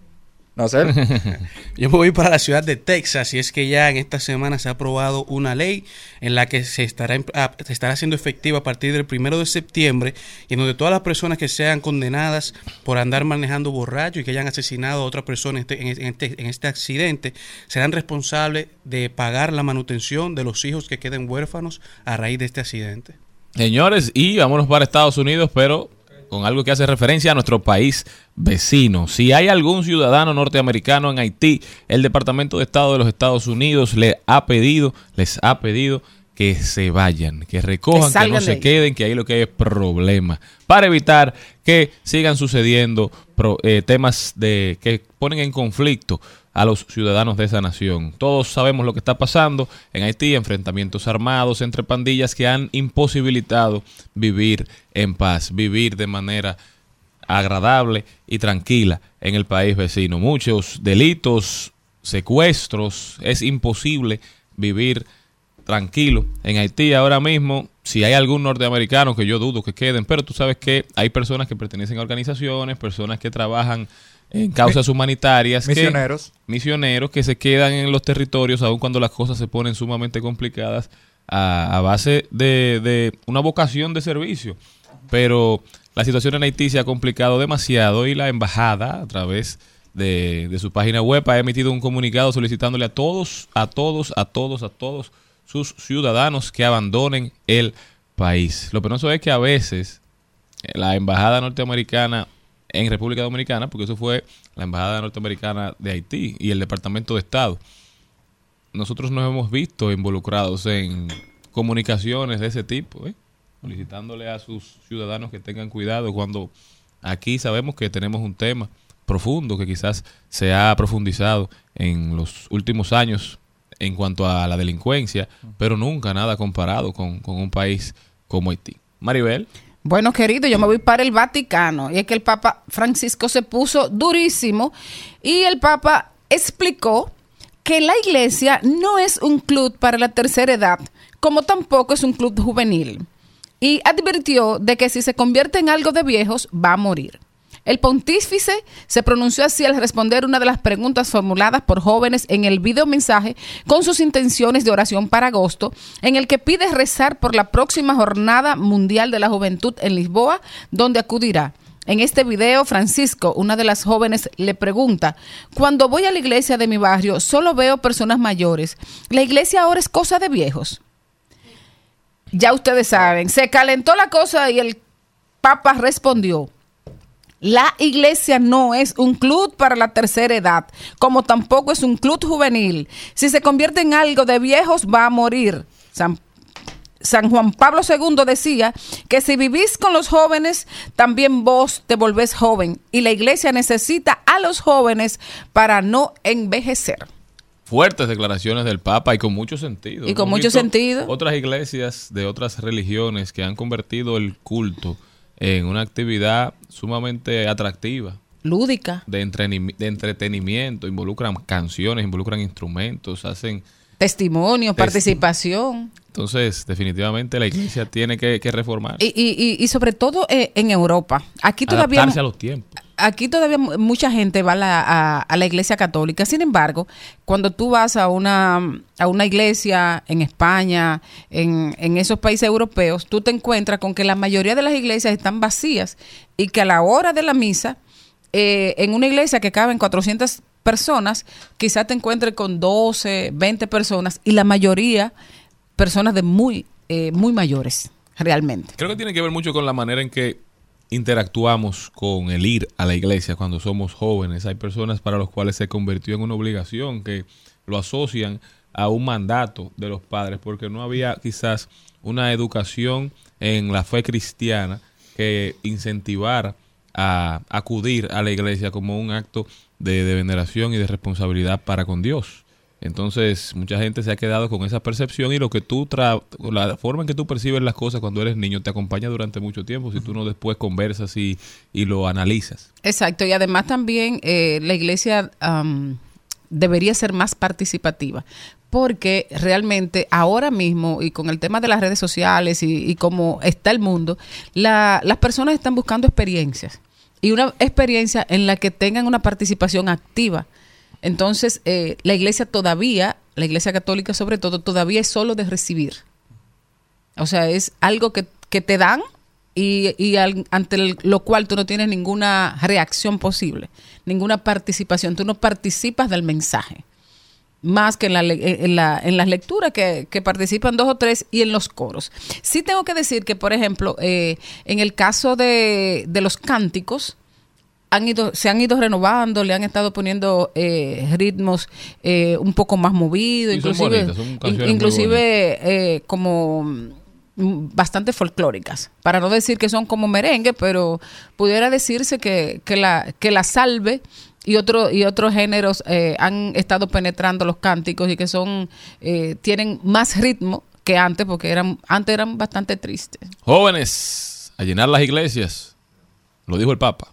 No sé. Yo me voy para la ciudad de Texas y es que ya en esta semana se ha aprobado una ley en la que se estará, ah, se estará haciendo efectiva a partir del primero de septiembre y en donde todas las personas que sean condenadas por andar manejando borracho y que hayan asesinado a otra persona en este, en este- en este accidente serán responsables de pagar la manutención de los hijos que queden huérfanos a raíz de este accidente. Señores, y vámonos para Estados Unidos, pero con algo que hace referencia a nuestro país vecino. Si hay algún ciudadano norteamericano en Haití, el Departamento de Estado de los Estados Unidos le ha pedido, les ha pedido que se vayan, que recojan, que, no se queden, que ahí lo que hay es problema, para evitar que sigan sucediendo pro- eh, temas de que ponen en conflicto a los ciudadanos de esa nación. Todos sabemos lo que está pasando en Haití, enfrentamientos armados entre pandillas que han imposibilitado vivir en paz, vivir de manera agradable y tranquila en el país vecino. Muchos delitos, secuestros, es imposible vivir tranquilo en Haití ahora mismo. Si hay algún norteamericano que yo dudo que queden, pero tú sabes que hay personas que pertenecen a organizaciones, personas que trabajan en causas humanitarias, que- Misioneros. misioneros que se quedan en los territorios aun cuando las cosas se ponen sumamente complicadas a, a base de, de una vocación de servicio. Pero la situación en Haití se ha complicado demasiado y la embajada a través de, de su página web ha emitido un comunicado solicitándole a todos, a todos, a todos, a todos sus ciudadanos que abandonen el país. Lo penoso es que a veces eh, la embajada norteamericana en República Dominicana, porque eso fue la embajada norteamericana de Haití y el Departamento de Estado. Nosotros nos hemos visto involucrados en comunicaciones de ese tipo, ¿eh? solicitándole a sus ciudadanos que tengan cuidado cuando aquí sabemos que tenemos un tema profundo que quizás se ha profundizado en los últimos años en cuanto a la delincuencia, pero nunca nada comparado con, con un país como Haití. Maribel. Bueno, querido, yo me voy para el Vaticano. Y es que el Papa Francisco se puso durísimo y el Papa explicó que la iglesia no es un club para la tercera edad, como tampoco es un club juvenil. Y advirtió de que si se convierte en algo de viejos, va a morir. El pontífice se pronunció así al responder una de las preguntas formuladas por jóvenes en el video mensaje con sus intenciones de oración para agosto, en el que pide rezar por la próxima Jornada Mundial de la Juventud en Lisboa, donde acudirá. En este video, Francisco, una de las jóvenes, le pregunta, cuando voy a la iglesia de mi barrio, solo veo personas mayores. ¿La iglesia ahora es cosa de viejos? Ya ustedes saben, se calentó la cosa y el Papa respondió, la iglesia no es un club para la tercera edad, como tampoco es un club juvenil. Si se convierte en algo de viejos, va a morir. San, San Juan Pablo II decía que si vivís con los jóvenes, también vos te volvés joven. Y la iglesia necesita a los jóvenes para no envejecer. fuertes declaraciones del Papa y con mucho sentido. Y con Hemos mucho sentido. Otras iglesias de otras religiones que han convertido el culto en una actividad sumamente atractiva. Lúdica. De, de entretenimiento, involucran canciones, involucran instrumentos, hacen... Testimonio, Testi- participación. Entonces, definitivamente la iglesia tiene que, que reformar. Y, y- y- y sobre todo eh, en Europa. Aquí todavía... adaptarse a los tiempos. aquí todavía mu- mucha gente va a la, a, a la iglesia católica. Sin embargo, cuando tú vas a una, a una iglesia en España, en, en esos países europeos, tú te encuentras con que la mayoría de las iglesias están vacías y que a la hora de la misa, eh, en una iglesia que caben 400 personas, quizás te encuentres con 12, 20 personas y la mayoría personas de muy, eh, muy mayores, realmente. Creo que tiene que ver mucho con la manera en que interactuamos con el ir a la iglesia cuando somos jóvenes. Hay personas para los cuales se convirtió en una obligación que lo asocian a un mandato de los padres porque no había quizás una educación en la fe cristiana que incentivar a acudir a la iglesia como un acto de, de veneración y de responsabilidad para con Dios. Entonces, mucha gente se ha quedado con esa percepción y lo que tú tra la forma en que tú percibes las cosas cuando eres niño te acompaña durante mucho tiempo si tú no después conversas y, y lo analizas. Exacto, y además también eh, la iglesia debería ser más participativa, porque realmente ahora mismo, y con el tema de las redes sociales y, y cómo está el mundo, la- las personas están buscando experiencias, y una experiencia en la que tengan una participación activa. Entonces, eh, la iglesia todavía, la iglesia católica sobre todo, todavía es solo de recibir. O sea, es algo que, que te dan y, y al- ante lo cual tú no tienes ninguna reacción posible, ninguna participación. Tú no participas del mensaje. Más que en, la, le- en, la- en las lecturas que, que participan dos o tres y en los coros. Sí tengo que decir que, por ejemplo, eh, en el caso de, de los cánticos, han ido, se han ido renovando, le han estado poniendo eh, ritmos eh, un poco más movidos, inclusive, bonitas, inclusive eh, como mm, bastante folclóricas, para no decir que son como merengue, pero pudiera decirse que, que la que la salve y otro y otros géneros eh, han estado penetrando los cánticos y que son eh, tienen más ritmo que antes porque eran antes eran bastante tristes. Jóvenes, a llenar las iglesias. Lo dijo el Papa.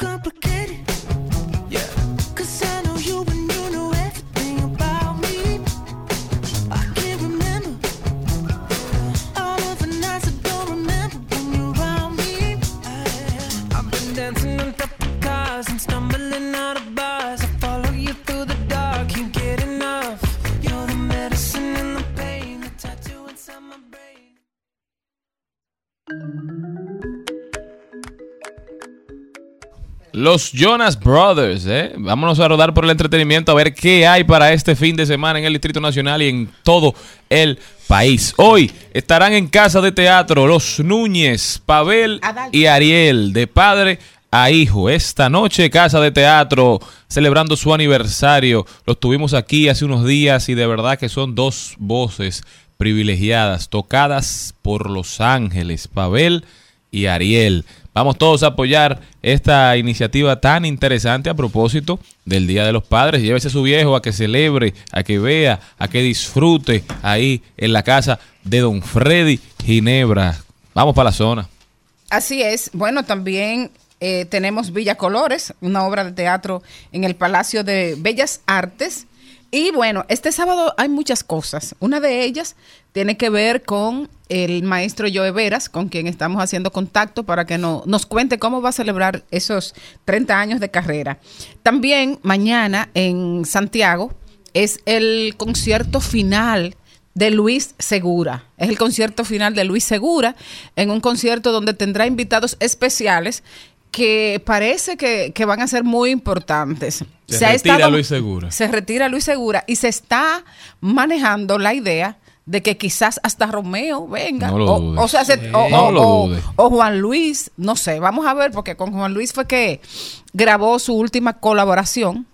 complicated. Los Jonas Brothers, ¿eh? Vámonos a rodar por el entretenimiento a ver qué hay para este fin de semana en el Distrito Nacional y en todo el país. Hoy estarán en casa de teatro los Núñez, Pavel y Ariel, de padre a hijo. Esta noche, casa de teatro, celebrando su aniversario. Los tuvimos aquí hace unos días y de verdad que son dos voces privilegiadas, tocadas por los ángeles, Pavel y Ariel. Vamos todos a apoyar esta iniciativa tan interesante a propósito del Día de los Padres. Llévese a su viejo a que celebre, a que vea, a que disfrute ahí en la casa de don Freddy Ginebra. Vamos para la zona. Así es. Bueno, también eh, tenemos Villa Colores, una obra de teatro en el Palacio de Bellas Artes. Y bueno, este sábado hay muchas cosas. Una de ellas tiene que ver con el maestro Joe Veras, con quien estamos haciendo contacto para que no- nos cuente cómo va a celebrar esos 30 años de carrera. También mañana en Santiago es el concierto final de Luis Segura. Es el concierto final de Luis Segura en un concierto donde tendrá invitados especiales que parece que, que van a ser muy importantes. Se retira estado- Luis Segura. Se retira Luis Segura y se está manejando la idea de que quizás hasta Romeo venga. No lo o, sea, se- o- No lo o Juan Luis, no sé, vamos a ver, porque con Juan Luis fue que grabó su última colaboración.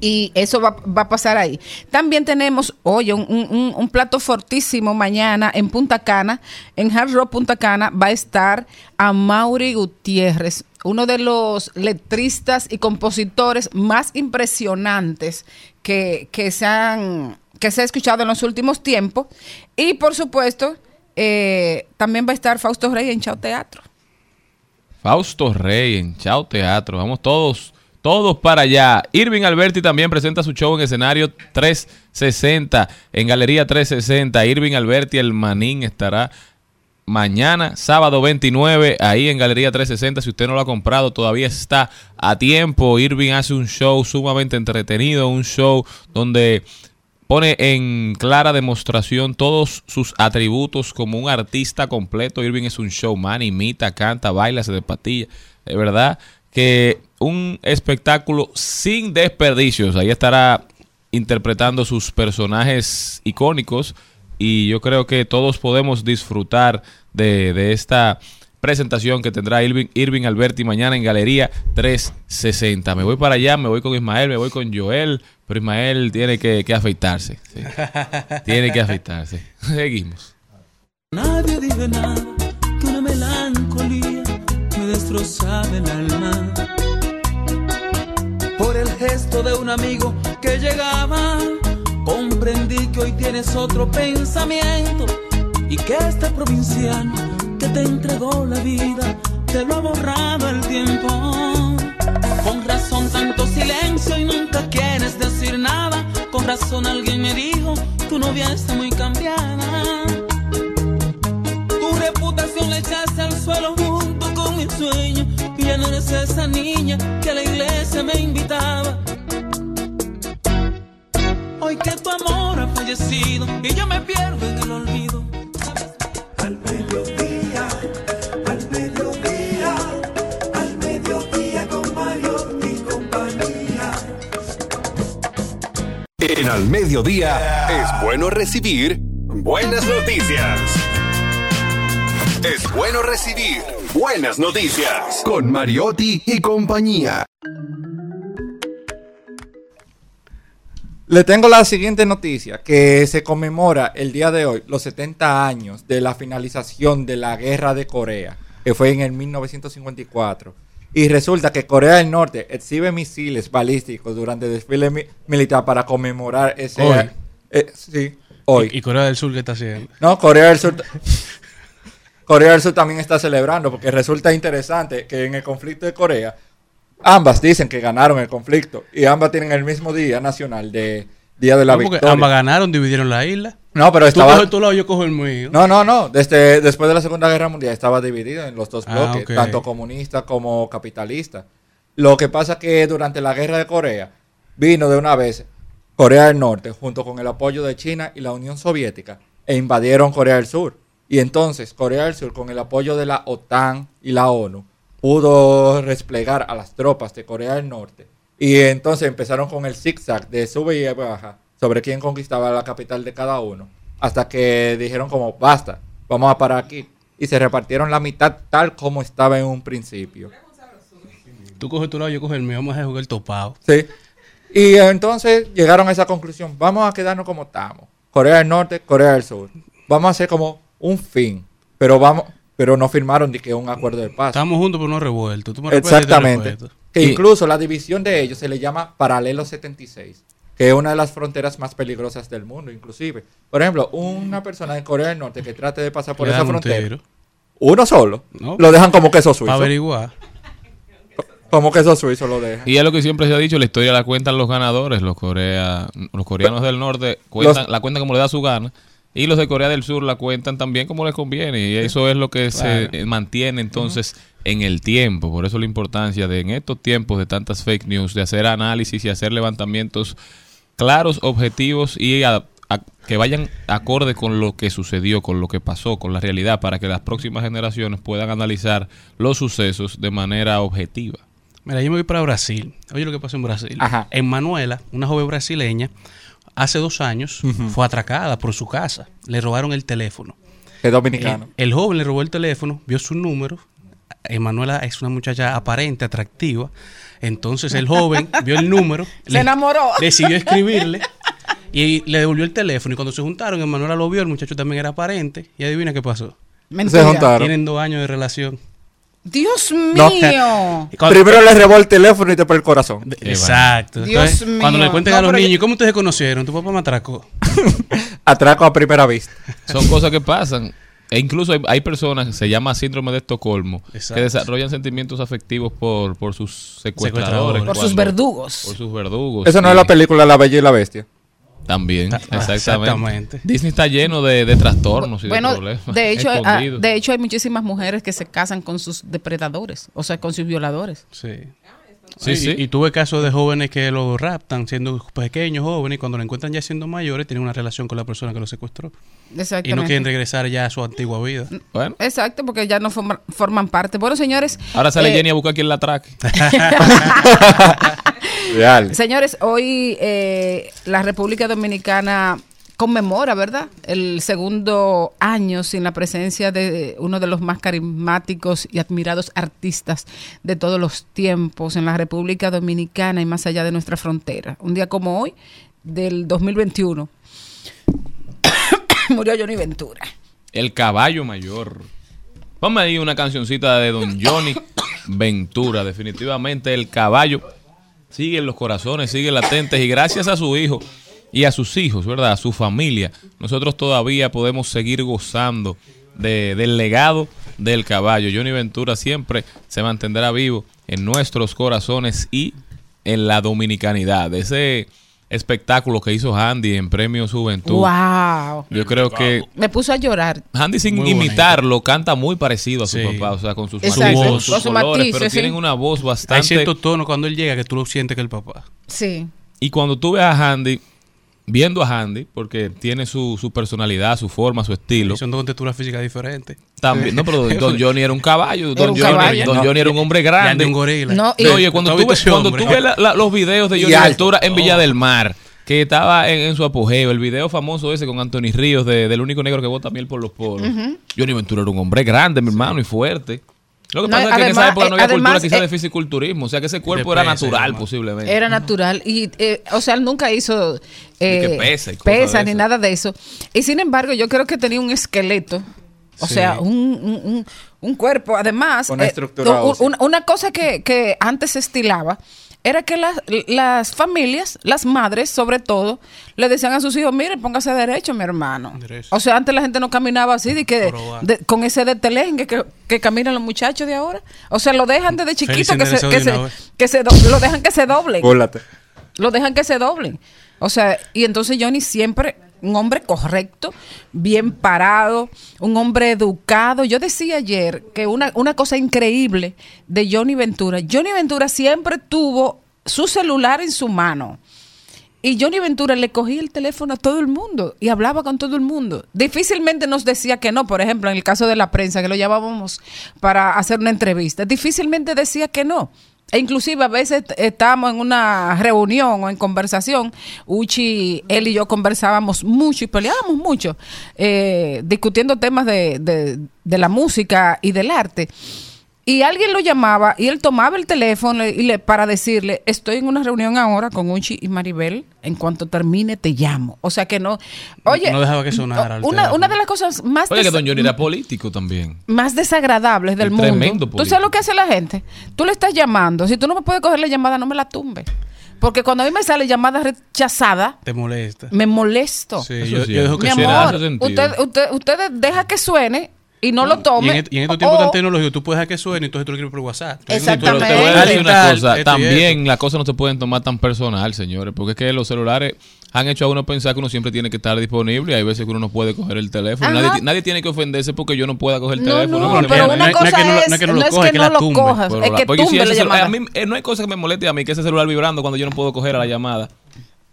Y eso va, a pasar ahí. También tenemos, oye, un, plato fortísimo mañana en Punta Cana. En Hard Rock Punta Cana va a estar a Mauri Gutiérrez, uno de los letristas y compositores más impresionantes que, que se han que se ha escuchado en los últimos tiempos. Y por supuesto, eh, también va a estar Fausto Rey en Chao Teatro. Fausto Rey en Chao Teatro. Vamos todos, todos para allá. Irving Alberti también presenta su show en escenario 360, en Galería 360. Irving Alberti, el manín, estará mañana, sábado 29, ahí en Galería 360. Si usted no lo ha comprado, todavía está a tiempo. Irving hace un show sumamente entretenido, un show donde pone en clara demostración todos sus atributos como un artista completo. Irving es un showman, imita, canta, baila, se despatilla. De verdad que un espectáculo sin desperdicios. Ahí estará interpretando sus personajes icónicos y yo creo que todos podemos disfrutar de, de esta presentación que tendrá Irving, Irving Alberti mañana en Galería 360. Me voy para allá, me voy con Ismael, me voy con Joel, pero Ismael tiene que, que afeitarse. sí. tiene que afeitarse. Seguimos. Nadie dice nada que una melancolía me destrozaba el alma. Gesto de un amigo que llegaba, comprendí que hoy tienes otro pensamiento y que este provinciano que te entregó la vida te lo ha borrado el tiempo. Con razón tanto silencio y nunca quieres decir nada. Con razón alguien me dijo, tu novia está muy cambiada. Reputación la echaste al suelo junto con mi sueño. Y ya no eres esa niña que a la iglesia me invitaba. Hoy que tu amor ha fallecido y yo me pierdo en el olvido. Al mediodía, al mediodía, al mediodía con Mario y compañía. En Al Mediodía es bueno recibir buenas noticias. Es bueno recibir buenas noticias. Con Mariotti y compañía. Le tengo la siguiente noticia, que se conmemora el día de hoy los 70 años de la finalización de la guerra de Corea, que fue en el 1954. Y resulta que Corea del Norte exhibe misiles balísticos durante el desfile mi- militar para conmemorar ese... Hoy. eh, sí, hoy. ¿Y, y Corea del Sur qué está haciendo? No, Corea del Sur. Corea del Sur también está celebrando porque resulta interesante que en el conflicto de Corea ambas dicen que ganaron el conflicto y ambas tienen el mismo día nacional de Día de la No, Victoria. ambas ganaron, dividieron la isla. No, pero Tú estaba coges tu lado, yo cojo el mío. No, no, no, desde después de la Segunda Guerra Mundial estaba dividido en los dos Ah, bloques, tanto comunista como capitalista. Lo que pasa es que durante la Guerra de Corea vino de una vez Corea del Norte junto con el apoyo de China y la Unión Soviética e invadieron Corea del Sur. Y entonces Corea del Sur con el apoyo de la OTAN y la ONU pudo desplegar a las tropas de Corea del Norte. Y entonces empezaron con el zigzag de sube y baja sobre quién conquistaba la capital de cada uno. Hasta que dijeron como, basta, vamos a parar aquí. Y se repartieron la mitad tal como estaba en un principio. Tú coges tu lado, yo cojo el mío. Vamos a jugar el topado. Sí. Y entonces llegaron a esa conclusión. Vamos a quedarnos como estamos. Corea del Norte, Corea del Sur. Vamos a hacer como un fin. Pero vamos, pero no firmaron ni que un acuerdo de paz. Estamos juntos pero no revueltos. Tú me Exactamente. Que Y- incluso la división de ellos se le llama Paralelo 76, que es una de las fronteras más peligrosas del mundo, inclusive. Por ejemplo, una persona en Corea del Norte que trate de pasar por esa un frontera, tiro. uno solo, No. lo dejan como queso Para suizo. averiguar. Como queso suizo lo dejan. Y es lo que siempre se ha dicho, la historia la cuentan los ganadores, los Corea, los coreanos del norte cuentan, Los- la cuentan como le da su gana y los de Corea del Sur la cuentan también como les conviene y eso es lo que se mantiene entonces en el tiempo, por eso la importancia de en estos tiempos de tantas fake news de hacer análisis y hacer levantamientos claros, objetivos y a- a- que vayan acorde con lo que sucedió, con lo que pasó, con la realidad, para que las próximas generaciones puedan analizar los sucesos de manera objetiva. Mira, yo me voy para Brasil. Oye lo que pasó en Brasil. Ajá. En Manuela, una joven brasileña, hace dos años fue atracada por su casa. Le robaron el teléfono. Es dominicano. Eh, el joven le robó el teléfono, vio su número. Emanuela es una muchacha aparente, atractiva. Entonces el joven vio el número. Se enamoró. Decidió escribirle y le devolvió el teléfono. Y cuando se juntaron, Emanuela lo vio, el muchacho también era aparente. Y adivina qué pasó. Mentira. Se juntaron. Tienen dos años de relación. Dios mío. Primero le robó el teléfono y después el corazón. Exacto. Dios Entonces, mío. Cuando le cuenten No, a los pero niños, ¿cómo ustedes se conocieron? Tu papá me atracó. Atraco a primera vista. Son cosas que pasan. E incluso hay, hay personas, se llama síndrome de Estocolmo, Exacto. que desarrollan sentimientos afectivos por, por sus secuestradores. Secuestradores. Por sus verdugos. Por sus verdugos. Eso no es la película La Bella y la Bestia. También, exactamente. exactamente. Disney está lleno de, de trastornos y de Bueno, problemas. de hecho, ah, de hecho hay muchísimas mujeres que se casan con sus depredadores, o sea, con sus violadores. Sí. Sí, y, sí. y tuve casos de jóvenes que lo raptan siendo pequeños, jóvenes, y cuando lo encuentran ya siendo mayores, tienen una relación con la persona que lo secuestró. Y no quieren regresar ya a su antigua vida. Bueno, Exacto, porque ya no forma- forman parte. Bueno, señores. ahora sale eh, Jenny a buscar quien la atraque. Real. Señores, hoy eh, la República Dominicana conmemora, ¿verdad? El segundo año sin la presencia de uno de los más carismáticos y admirados artistas de todos los tiempos en la República Dominicana y más allá de nuestra frontera. Un día como hoy, del 2021, murió Johnny Ventura. El caballo mayor. Ponme ahí una cancioncita de Don Johnny Ventura. Definitivamente el caballo sigue en los corazones, sigue latentes y gracias a su hijo y a sus hijos, ¿verdad? A su familia, nosotros todavía podemos seguir gozando de- del legado del caballo. Johnny Ventura siempre se mantendrá vivo en nuestros corazones y en la dominicanidad. Ese espectáculo que hizo Andy en Premio Juventud. ¡Wow! Yo creo que Me puso a llorar. Andy sin Muy bonito. imitarlo canta muy parecido a su Sí. papá, o sea, con sus Exacto, matices, con sus colores, matices, pero sí. tienen una voz Hay bastante cierto tono cuando él llega que tú lo sientes que es el papá. Sí. y cuando tú ves a Andy viendo a Andy porque tiene su, su personalidad, su forma, su estilo. Y son dos texturas físicas diferentes. También, no, pero Don Johnny era un caballo, Don, un Johnny, caballo. Don No, Johnny era un hombre grande. de un gorila. No, y- oye, cuando ¿Tú ves, cuando tú ves la- la- los videos de Johnny alto. Ventura en Villa Oh. del Mar, que estaba en, en su apogeo, el video famoso ese con Anthony Ríos de- del único negro que bota miel por los poros. Johnny Ventura era un hombre grande, mi hermano, y fuerte. Lo que No, pasa es que en además, esa época no había eh, cultura además, quizás eh, de fisiculturismo, o sea que ese cuerpo era pesa natural posiblemente. Era natural y, eh, o sea, él nunca hizo eh, que pesa de ni nada de eso. Y sin embargo, yo creo que tenía un esqueleto, o Sí. sea, un, un, un- un cuerpo. Además, Una eh, una cosa que, que antes se estilaba era que las, las familias, las madres sobre todo, le decían a sus hijos, mire, póngase derecho, mi hermano. Derecho. O sea, antes la gente no caminaba así, de que de- con ese detelengue que, que caminan los muchachos de ahora. O sea, lo dejan desde chiquito que se, que se, que se lo dejan que se doblen Bólate. lo dejan que se doblen. O sea, y entonces Johnny siempre un hombre correcto, bien parado, un hombre educado. Yo decía ayer que una, una cosa increíble de Johnny Ventura, Johnny Ventura siempre tuvo su celular en su mano. Y Johnny Ventura le cogía el teléfono a todo el mundo y hablaba con todo el mundo. Difícilmente nos decía que no, por ejemplo, en el caso de la prensa, que lo llamábamos para hacer una entrevista, difícilmente decía que no. E inclusive a veces estábamos en una reunión o en conversación, Uchi, él y yo conversábamos mucho y peleábamos mucho, eh, discutiendo temas de, de- de la música y del arte. Y alguien lo llamaba y él tomaba el teléfono y le, para decirle, estoy en una reunión ahora con Uchi y Maribel, en cuanto termine te llamo. O sea que no, oye, No dejaba que sonara una, una de las cosas más, Oye, que Don Johnny era político también. más desagradables del mundo. tremendo ¿Tú político. sabes lo que hace la gente? Tú le estás llamando, si tú no me puedes coger la llamada, no me la tumbe. Porque cuando a mí me sale llamada rechazada, Te molesta. me molesto. Sí, yo, dejo que Mi suene. en amor, usted, usted, ustedes deja que suene y no lo Y tome. en, est- y en estos tiempos tan tecnológicos, tú puedes dejar que suene y entonces tú lo escribes por WhatsApp. Exactamente. Pero te voy a decir una cosa, también las cosas no se pueden tomar tan personal, señores, porque es que los celulares han hecho a uno pensar que uno siempre tiene que estar disponible y hay veces que uno no puede coger el teléfono. Nadie, nadie tiene que ofenderse porque yo no pueda coger el No, teléfono. no, Bueno, pero no, una no es cosa que no lo- es, no es que no no lo es coja, que es que no la lo tumbe. cojas, es que porque si tumbe la llamada. eh, no hay cosa que me moleste a mí que ese celular vibrando cuando yo no puedo coger a la llamada.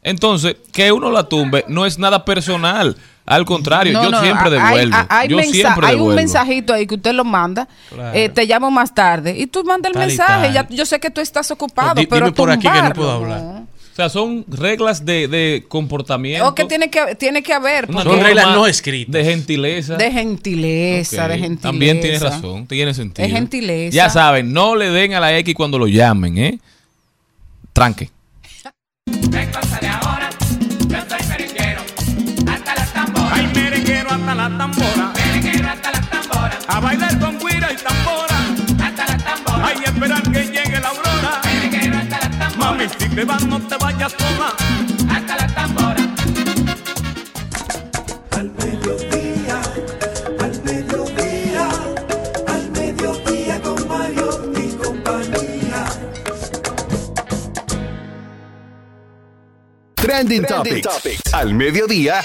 Entonces, que uno la tumbe no es nada personal. Al contrario, No, yo no, siempre devuelvo. Hay, hay yo mensa- siempre hay un mensajito ahí que usted lo manda. Claro. eh, te llamo más tarde. Y tú manda el Tal mensaje. Ya, yo sé que tú estás ocupado, Di- pero dime por aquí que no puedo hablar. no. O sea, son reglas de, de comportamiento. O que tiene que, tiene que haber. Son reglas no escritas. De gentileza. De gentileza, de gentileza. También tienes razón, tiene sentido. Es gentileza. Ya saben, no le den a la X cuando lo llamen, ¿eh? Tranque. Merenguero hasta la tambora. A bailar con guira y tambora. Ay, esperar que llegue la aurora. Mami, si te vas, no te vayas sola. Al mediodía, al mediodía, al mediodía con Mario y compañía. Trending, Topics. Al mediodía.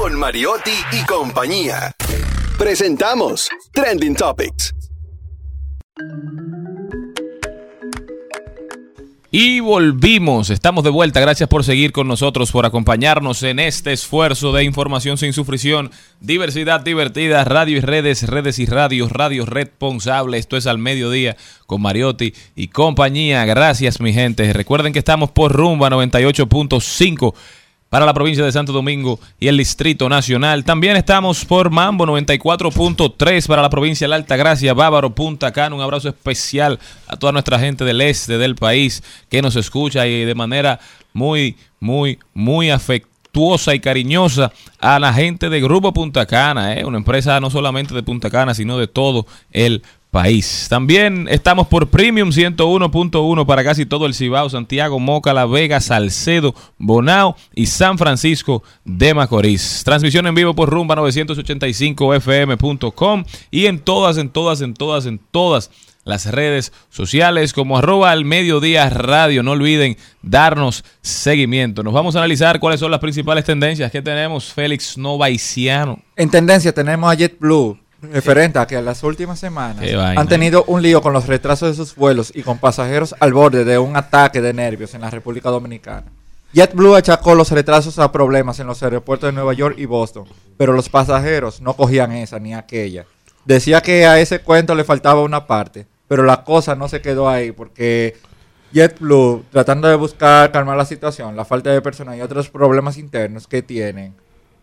Con Mariotti y compañía. Presentamos Trending Topics. Y volvimos, estamos de vuelta, gracias por seguir con nosotros, por acompañarnos en este esfuerzo de información sin sufrición, diversidad divertida, radio y redes, redes y radios, radio responsable, esto es al mediodía con Mariotti y compañía, gracias mi gente, recuerden que estamos por Rumba 98.5 para la provincia de Santo Domingo y el Distrito Nacional. También estamos por Mambo 94.3 para la provincia de la Altagracia, Bávaro, Punta Cana. Un abrazo especial a toda nuestra gente del este del país que nos escucha y de manera muy, muy, muy afectuosa y cariñosa a la gente de Grupo Punta Cana, ¿eh? una empresa no solamente de Punta Cana, sino de todo el país. También estamos por Premium 101.1 para casi todo el Cibao, Santiago, Moca, La Vega, Salcedo, Bonao y San Francisco de Macorís. Transmisión en vivo por Rumba 985fm.com y en todas, en todas, en todas, en todas las redes sociales como arroba al mediodía radio. No olviden darnos seguimiento. Nos vamos a analizar cuáles son las principales tendencias que tenemos. Félix Novaiciano. En tendencia tenemos a JetBlue, referente a que en las últimas semanas han tenido un lío con los retrasos de sus vuelos y con pasajeros al borde de un ataque de nervios en la República Dominicana. JetBlue achacó los retrasos a problemas en los aeropuertos de Nueva York y Boston, pero los pasajeros no cogían esa ni aquella. Decía que a ese cuento le faltaba una parte, pero la cosa no se quedó ahí porque JetBlue, tratando de buscar calmar la situación, la falta de personal y otros problemas internos que tienen,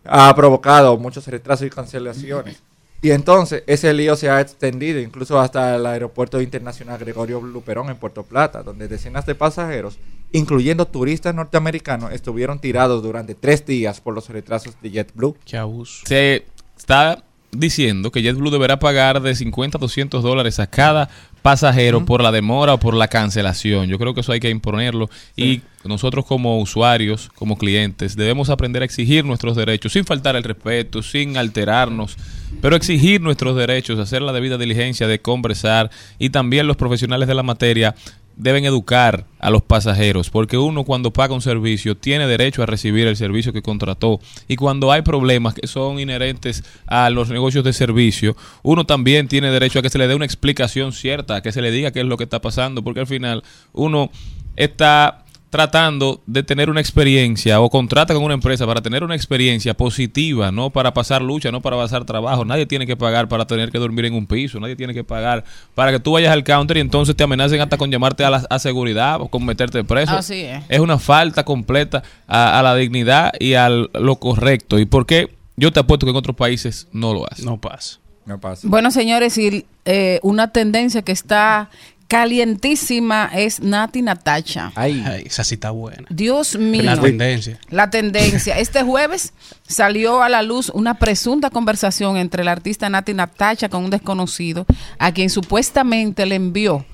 ha provocado muchos retrasos y cancelaciones. Y entonces ese lío se ha extendido incluso hasta el aeropuerto internacional Gregorio Luperón en Puerto Plata, donde decenas de pasajeros, incluyendo turistas norteamericanos, estuvieron tirados durante tres días por los retrasos de JetBlue. Qué abuso. Se está diciendo que JetBlue deberá pagar de 50 a 200 dólares a cada pasajero por la demora o por la cancelación. Yo creo que eso hay que imponerlo. Y nosotros como usuarios, como clientes, debemos aprender a exigir nuestros derechos sin faltar el respeto, sin alterarnos, pero exigir nuestros derechos, hacer la debida diligencia de conversar y también los profesionales de la materia deben educar a los pasajeros, porque uno cuando paga un servicio tiene derecho a recibir el servicio que contrató. Y cuando hay problemas que son inherentes a los negocios de servicio, uno también tiene derecho a que se le dé una explicación cierta, que se le diga qué es lo que está pasando, porque al final uno está tratando de tener una experiencia o contrata con una empresa para tener una experiencia positiva, no para pasar lucha, no para pasar trabajo. Nadie tiene que pagar para tener que dormir en un piso, nadie tiene que pagar para que tú vayas al counter y entonces te amenacen hasta con llamarte a la a seguridad o con meterte preso. Así es. Es una falta completa a, a la dignidad y a lo correcto. ¿Y por qué? Yo te apuesto que en otros países no lo hacen. No pasa. No pasa. Bueno, señores, y eh, una tendencia que está calientísima es Nati Natacha. Ay, esa sí está buena. Dios mío. La tendencia. La tendencia. Este jueves salió a la luz una presunta conversación entre el artista Nati Natacha con un desconocido a quien supuestamente le envió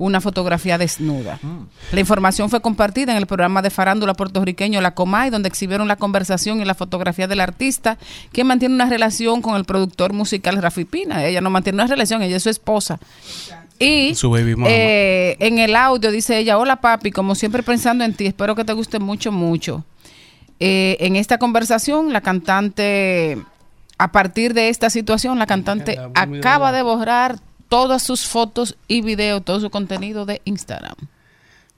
una fotografía desnuda. La información fue compartida en el programa de farándula puertorriqueño La Comay, donde exhibieron la conversación y la fotografía del artista, que mantiene una relación con el productor musical Rafi Pina. Ella no mantiene una relación, ella es su esposa. Y Su baby mama. eh, en el audio dice ella, hola papi, como siempre pensando en ti, espero que te guste mucho, mucho. Eh, en esta conversación, la cantante, a partir de esta situación, la cantante acaba de borrar todas sus fotos y videos, todo su contenido de Instagram.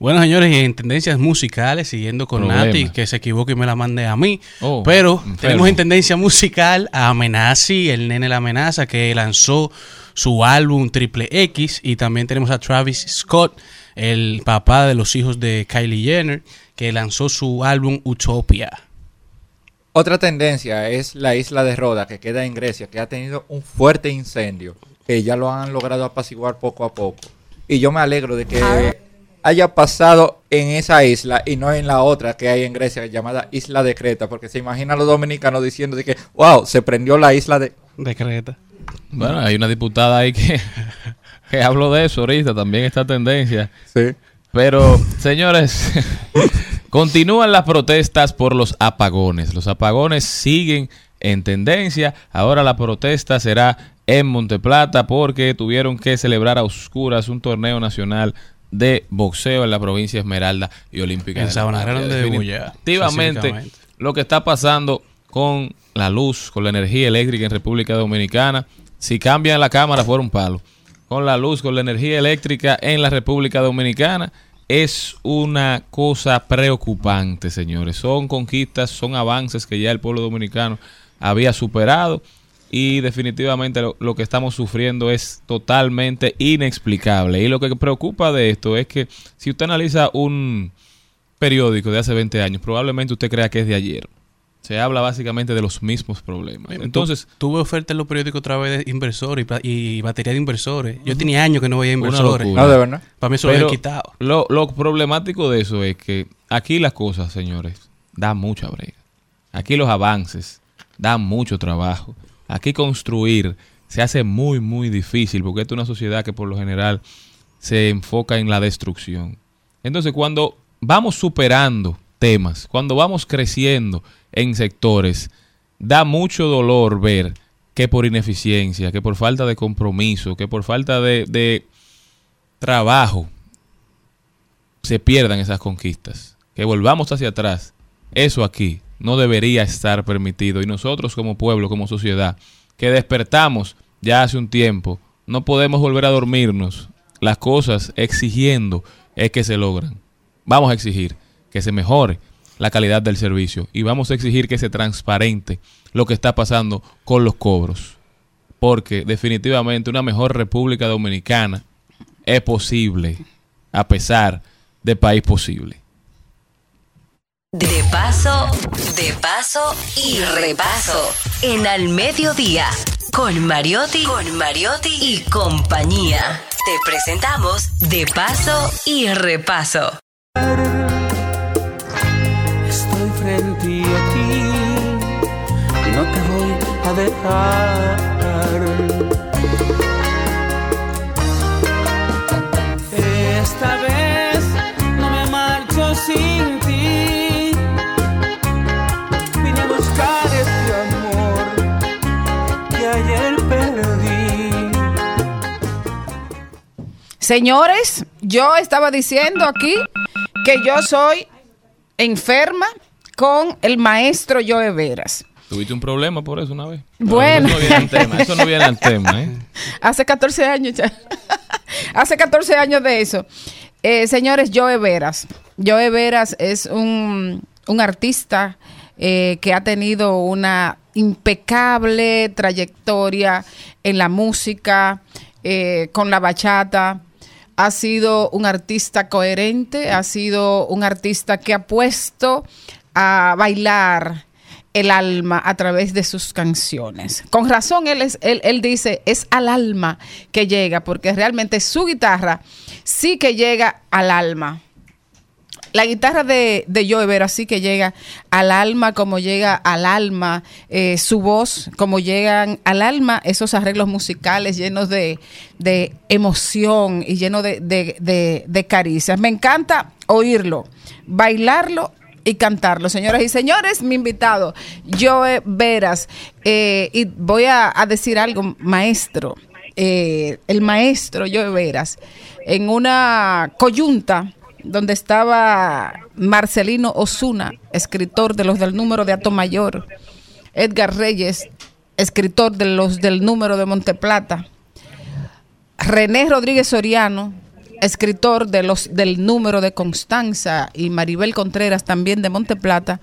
Bueno, señores, y en tendencias musicales, siguiendo con Problema. Nati, que se equivoque y me la mande a mí. Oh, pero enfermo. tenemos en tendencia musical a Amenazi, el nene La Amenaza, que lanzó su álbum Triple X. Y también tenemos a Travis Scott, el papá de los hijos de Kylie Jenner, que lanzó su álbum Utopia. Otra tendencia es la isla de Roda, que queda en Grecia, que ha tenido un fuerte incendio, que ya lo han logrado apaciguar poco a poco. Y yo me alegro de que haya pasado en esa isla y no en la otra que hay en Grecia, llamada Isla de Creta, porque se imaginan los dominicanos diciendo de que, wow, se prendió la isla de... De Creta. Bueno, hay una diputada ahí que, que habló de eso ahorita, también esta tendencia. Sí. Pero, señores, continúan las protestas por los apagones. Los apagones siguen en tendencia. Ahora la protesta será en Monteplata porque tuvieron que celebrar a oscuras un torneo nacional de boxeo en la provincia de Esmeralda y Olímpica. En de Sabana. Grande de lo que está pasando con la luz, con la energía eléctrica en República Dominicana, si cambian la cámara fuera un palo. Con la luz, con la energía eléctrica en la República Dominicana, es una cosa preocupante, señores. Son conquistas, son avances que ya el pueblo dominicano había superado y definitivamente lo, que estamos sufriendo es totalmente inexplicable. Y lo que preocupa de esto es que si usted analiza un periódico de hace 20 años, probablemente usted crea que es de ayer. Se habla básicamente de los mismos problemas. Entonces, Tu- tuve oferta en los periódicos otra vez de inversores y, batería de inversores. Yo tenía años que no veía inversores. locura. Ah, ¿de verdad? Para mí eso lo quitado. Lo, lo problemático de eso es que aquí las cosas, señores, dan mucha brega. Aquí los avances dan mucho trabajo. Aquí construir se hace muy, muy difícil porque esta es una sociedad que por lo general se enfoca en la destrucción. Entonces, cuando vamos superando temas, cuando vamos creciendo en sectores, da mucho dolor ver que por ineficiencia, que por falta de compromiso, que por falta de, trabajo, se pierdan esas conquistas. Que volvamos hacia atrás. Eso aquí no debería estar permitido. Y nosotros como pueblo, como sociedad, que despertamos ya hace un tiempo, no podemos volver a dormirnos. Las cosas exigiendo es que se logran. Vamos a exigir que se mejore la calidad del servicio y vamos a exigir que se transparente lo que está pasando con los cobros. Porque definitivamente una mejor República Dominicana es posible a pesar de país posible. De paso, de paso y repaso. En Al Mediodía, con Mariotti, con Mariotti y compañía. Te presentamos De paso y repaso. Dejar. Esta vez no me marcho sin ti. Vine a buscar este amor que ayer perdí. Señores, yo estaba diciendo aquí que yo soy enferma con el maestro Joe Veras. ¿Tuviste un problema por eso una vez? Bueno. Eso no viene al tema, eso no viene al tema, ¿eh? Hace 14 años ya. Hace 14 años de eso. Eh, señores, Joe Veras. Joe Veras es un, un artista eh, que ha tenido una impecable trayectoria en la música, eh, con la bachata. Ha sido un artista coherente, ha sido un artista que ha puesto a bailar el alma a través de sus canciones. Con razón, él, es, él, dice, es al alma que llega, porque realmente su guitarra sí que llega al alma. La guitarra de, de Joe Vera sí que llega al alma, como llega al alma eh, su voz, como llegan al alma esos arreglos musicales llenos de, de emoción y llenos de, de, de caricias. Me encanta oírlo, bailarlo y cantarlo. Señoras y señores, mi invitado, Joe Veras. Eh, y voy a, decir algo, maestro. Eh, el maestro Joe Veras, en una coyunta donde estaba Marcelino Osuna, escritor de los del número de Ato Mayor, Edgar Reyes, escritor de los del número de Monteplata, René Rodríguez Soriano, escritor de los del número de Constanza y Maribel Contreras también de Monteplata,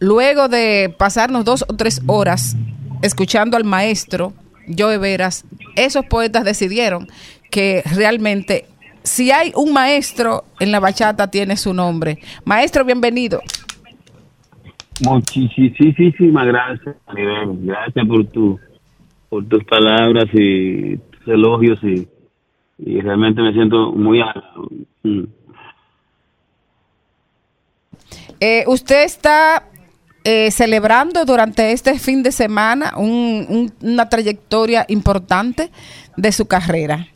luego de pasarnos dos o tres horas escuchando al maestro Joe Veras, esos poetas decidieron que realmente si hay un maestro en la bachata tiene su nombre. Maestro, bienvenido. Muchísimas gracias, Maribel. Gracias por tu por tus palabras y tus elogios y, y realmente me siento muy. Mm. Eh, usted está eh, celebrando durante este fin de semana un- un- una trayectoria importante de su carrera.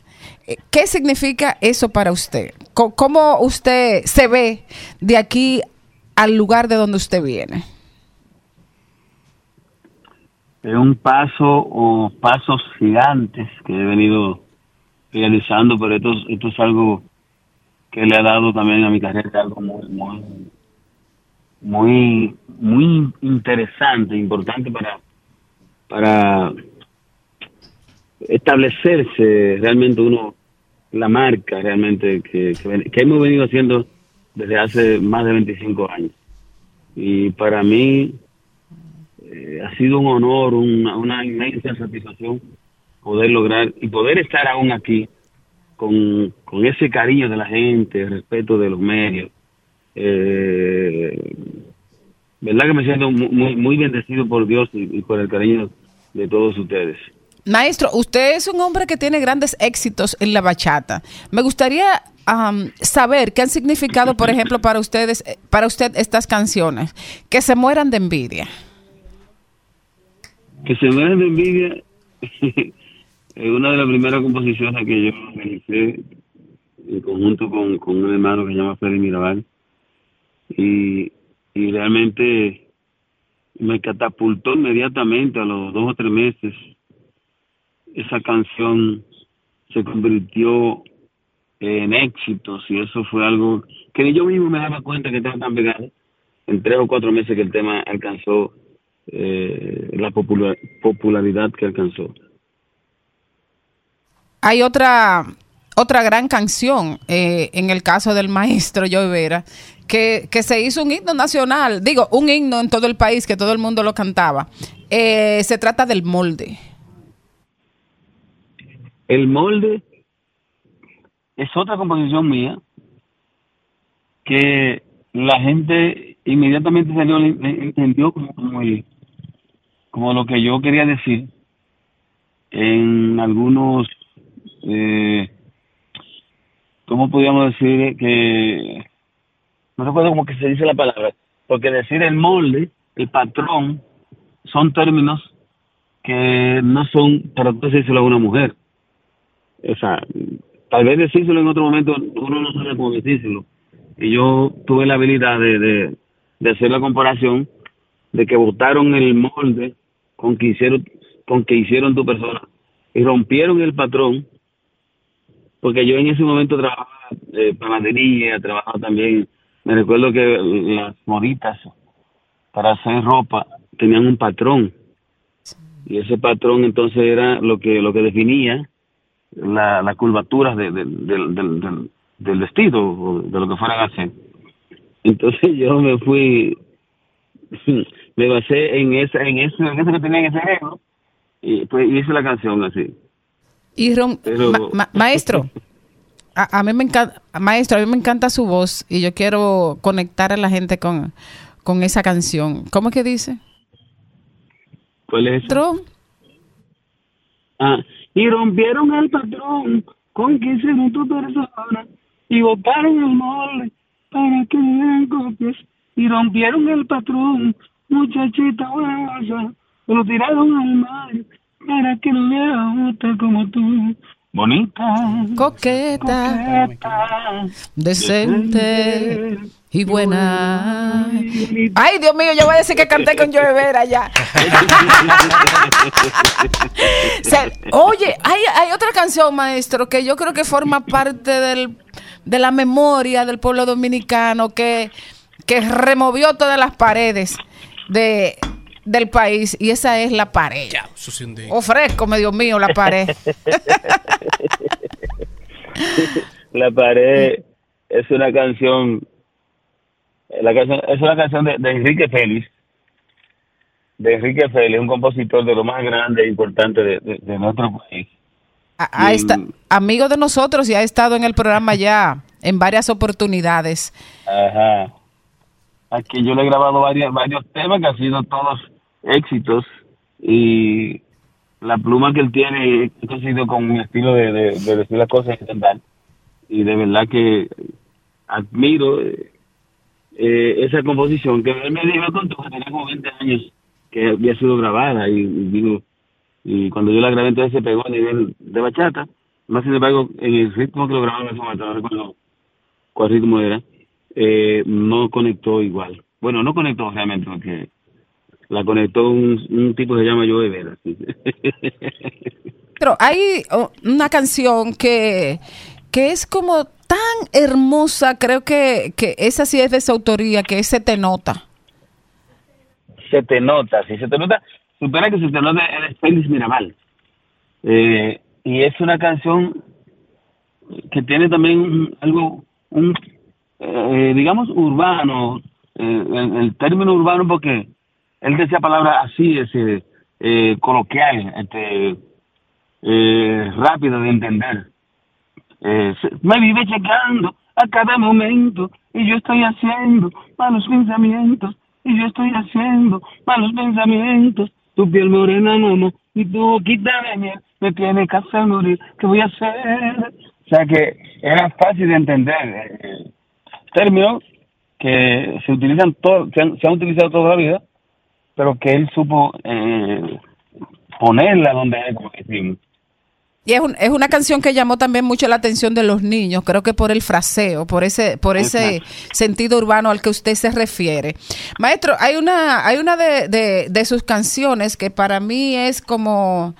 Eh, ¿Qué significa eso para usted? ¿Cómo usted se ve de aquí al lugar de donde usted viene? Es un paso o pasos gigantes que he venido realizando, pero esto, esto es algo que le ha dado también a mi carrera algo muy, muy, muy, muy interesante, importante para, para establecerse realmente uno, la marca realmente que, que, hemos venido haciendo desde hace más de 25 años. Y para mí eh, ha sido un honor, una, una inmensa satisfacción poder lograr y poder estar aún aquí con, con ese cariño de la gente, el respeto de los medios. Eh, verdad que me siento mu- muy, muy bendecido por Dios y, y por el cariño de todos ustedes. Maestro, usted es un hombre que tiene grandes éxitos en la bachata. Me gustaría am, saber qué han significado, por ejemplo, para ustedes, eh, para usted estas canciones. Que se mueran de envidia. Que se mueran de envidia es una de las primeras composiciones que yo realicé en conjunto con, con un hermano que se llama Freddy Mirabal. Y, y realmente me catapultó inmediatamente a los dos o tres meses. Esa canción se convirtió en éxitos y eso fue algo que yo mismo me daba cuenta que estaba tan pegado. En tres o cuatro meses que el tema alcanzó eh, la popular- popularidad que alcanzó. Hay otra otra gran canción eh, en el caso del maestro Joe Vera que, que se hizo un himno nacional, digo, un himno en todo el país que todo el mundo lo cantaba. Eh, se trata del molde. El molde es otra composición mía que la gente inmediatamente salió, entendió como, como, como lo que yo quería decir en algunos, eh, ¿cómo podríamos decir? Que no recuerdo cómo que se dice la palabra, porque decir el molde, el patrón, son términos que no son para decírselo a una mujer. O sea, tal vez decírselo en otro momento, uno no sabe cómo decírselo. Y yo tuve la habilidad de, de, de hacer la comparación de que botaron el molde con que hicieron, con que hicieron tu persona y rompieron el patrón, porque yo en ese momento trabajaba eh, panadería, trabajaba también, me recuerdo que las moritas para hacer ropa tenían un patrón y ese patrón entonces era lo que lo que definía la, la curvatura de, de- del, vestido o de lo que fueran a hacer. Entonces yo me fui, me basé en esa, en eso, en eso que tenía en ese ejemplo y hice la canción así. Y rom- Pero- ma- ma- maestro, a, a mí me encanta, maestro, a mí me encanta su voz y yo quiero conectar a la gente con, con esa canción. ¿Cómo es que dice? ¿Cuál es? Ah, y rompieron el patrón con que hicieron tu persona y botaron el molde para que le den copias y rompieron el patrón, muchachita guasa, lo tiraron al mar para que no hubiera otra como tú. Bonita, Coqueta, coqueta, decente y buena. Ay, Dios mío, yo voy a decir que canté con Joe Vera ya. Oye, hay, hay otra canción, maestro, que yo creo que forma parte del, de la memoria del pueblo dominicano, que, que removió todas las paredes de, del país, y esa es la pared. Eso sí un día. Ofrezco, Dios mío, la pared. La pared es una canción, la canción es una canción de, de Enrique Félix, de Enrique Félix, un compositor de lo más grande e importante de, de- de nuestro país. Esta- amigo de nosotros y ha estado en el programa ya en varias oportunidades. Ajá. Aquí yo le he grabado varios, varios temas que han sido todos éxitos y la pluma que él tiene he conseguido con mi estilo de, de- de decir las cosas y de verdad que admiro eh, eh, esa composición que él me dijo con que tenía como 20 años que había sido grabada y, y y cuando yo la grabé entonces se pegó a nivel de bachata, más sin embargo en el ritmo que lo momento, no recuerdo cuál ritmo era, eh, no conectó igual. Bueno, no conectó realmente porque la conectó un, un tipo que se llama Joe Vera. sí. Pero hay oh, una canción que, que es como tan hermosa, creo que, que esa sí es de su autoría, que ese te nota. se te nota, si se te nota, supera que se te nota el Félix Mirabal. Eh, y es una canción que tiene también algo, un, eh, digamos, urbano, eh, el, término urbano porque él decía palabras así, ese, eh, coloquial, este, eh, rápido de entender. Me vive checando a cada momento y yo estoy haciendo malos pensamientos y yo estoy haciendo malos pensamientos. Tu piel morena, mamá, y tu boquita de miel me tiene que hacer morir. ¿Qué voy a hacer? O sea que era fácil de entender. Términos que se utilizan todo, se han, se han utilizado toda la vida, pero que él supo eh, ponerla donde es, como decimos. Y es, un- es una canción que llamó también mucho la atención de los niños, creo que por el fraseo, por ese, por ese Exacto. sentido urbano al que usted se refiere. Maestro, hay una, hay una de, de- de sus canciones que para mí es como,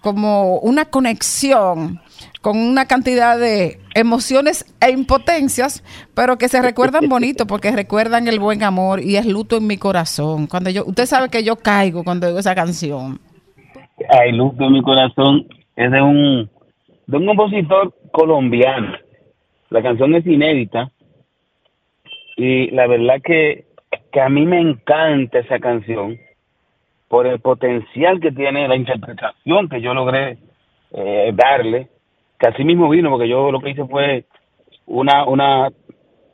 como una conexión con una cantidad de emociones e impotencias, pero que se recuerdan bonito porque recuerdan el buen amor y es luto en mi corazón. Cuando yo, usted sabe que yo caigo cuando oigo esa canción. Ay, luz de mi corazón es de un de un compositor colombiano. La canción es inédita y la verdad que, que a mí me encanta esa canción por el potencial que tiene la interpretación que yo logré eh, darle, que así mismo vino, porque yo lo que hice fue una una